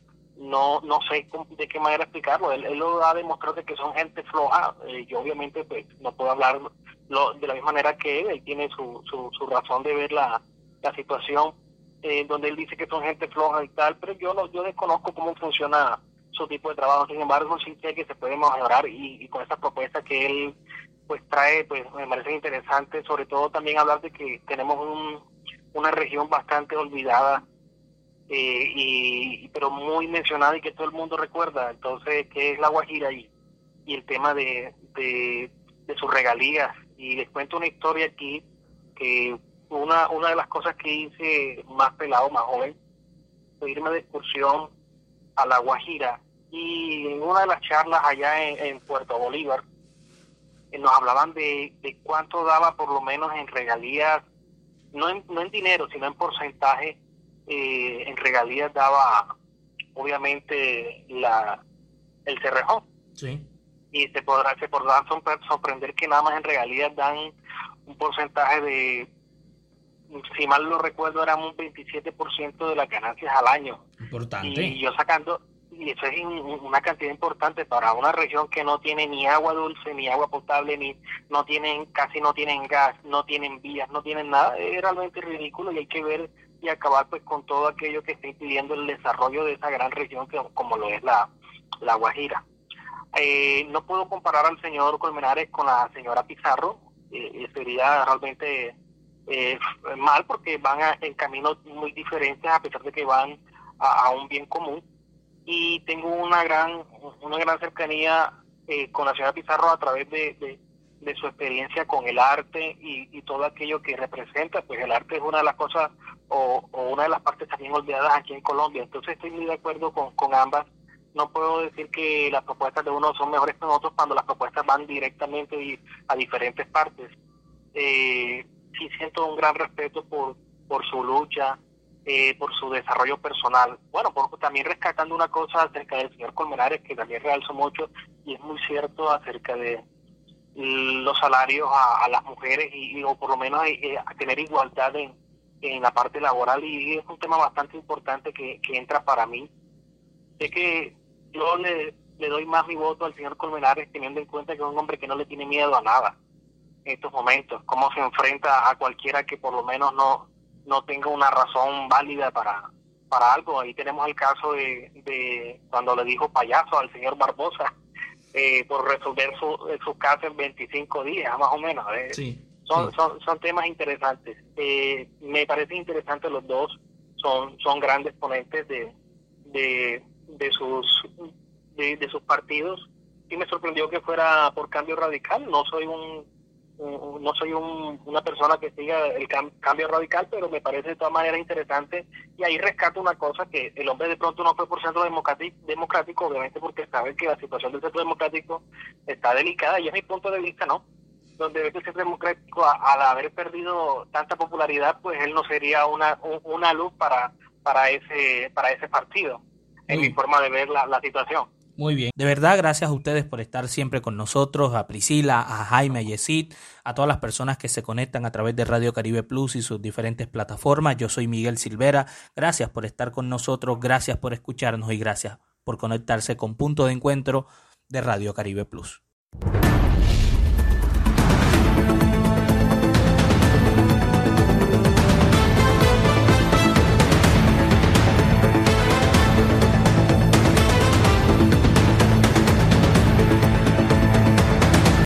no no sé de qué manera explicarlo. Él, lo ha demostrado que son gente floja eh, yo obviamente pues no puedo hablar de la misma manera que él, tiene su, su, razón de ver la, la situación, eh, donde él dice que son gente floja y tal, pero yo no, yo desconozco cómo funciona su tipo de trabajo, sin embargo sí sé que se puede mejorar y, con esta propuesta que él pues trae, pues me parece interesante, sobre todo también hablar de que tenemos un, una región bastante olvidada eh, y pero muy mencionada y que todo el mundo recuerda, entonces que es la Guajira y, y el tema de, de, sus regalías. Y les cuento una historia aquí que una, una de las cosas que hice más pelado, más joven, fue irme de excursión a La Guajira. Y en una de las charlas allá en, Puerto Bolívar, eh, nos hablaban de, de cuánto daba por lo menos en regalías, no en, no en dinero, sino en porcentaje, eh, en regalías daba obviamente la el cerrejón. Sí. Y se podrá se podrán sorprender que nada más en regalías dan un porcentaje de si mal lo recuerdo, eran un 27% de las ganancias al año. Importante. Y yo sacando, y eso es una cantidad importante para una región que no tiene ni agua dulce, ni agua potable, ni no tienen, casi no tienen gas, no tienen vías, no tienen nada, es realmente ridículo y hay que ver y acabar pues con todo aquello que está impidiendo el desarrollo de esa gran región que, como lo es la, la Guajira. Eh, no puedo comparar al señor Colmenares con la señora Pizarro, eh, sería realmente eh, mal porque van en caminos muy diferentes a pesar de que van a, un bien común y tengo una gran una gran cercanía eh, con la señora Pizarro a través de, de, su experiencia con el arte y, todo aquello que representa pues el arte es una de las cosas o, una de las partes también olvidadas aquí en Colombia. Entonces estoy muy de acuerdo con, con ambas. No puedo decir que las propuestas de uno son mejores que otros cuando las propuestas van directamente a diferentes partes. Eh, sí siento un gran respeto por, por su lucha, eh, por su desarrollo personal. Bueno, por, también rescatando una cosa acerca del señor Colmenares, que también realzo mucho, y es muy cierto acerca de los salarios a, las mujeres y, o por lo menos eh, a tener igualdad en, en la parte laboral y es un tema bastante importante que, que entra para mí. Sé que yo le, le doy más mi voto al señor Colmenares teniendo en cuenta que es un hombre que no le tiene miedo a nada en estos momentos, cómo se enfrenta a cualquiera que por lo menos no, no tenga una razón válida para, para algo. Ahí tenemos el caso de, de cuando le dijo payaso al señor Barbosa eh, por resolver su, su caso en 25 días, más o menos. Eh. Son, Son, son temas interesantes. Eh, me parece interesante los dos, son, son grandes ponentes de, de, de sus de, de sus partidos y me sorprendió que fuera por cambio radical. No soy un no soy una persona que siga el cambio radical, pero me parece de todas maneras interesante. Y ahí rescato una cosa, que el hombre de pronto no fue por centro democrático, obviamente porque sabe que la situación del centro democrático está delicada, y es mi punto de vista, ¿no? Donde ve que el centro democrático, al haber perdido tanta popularidad, pues él no sería una, una luz para, para, ese, para ese partido, en mi forma de ver la, la situación. Muy bien. De verdad, gracias a ustedes por estar siempre con nosotros, a Priscila, a Jaime, a Yesid, a todas las personas que se conectan a través de Radio Caribe Plus y sus diferentes plataformas. Yo soy Miguel Silvera. Gracias por estar con nosotros, gracias por escucharnos y gracias por conectarse con Punto de Encuentro de Radio Caribe Plus.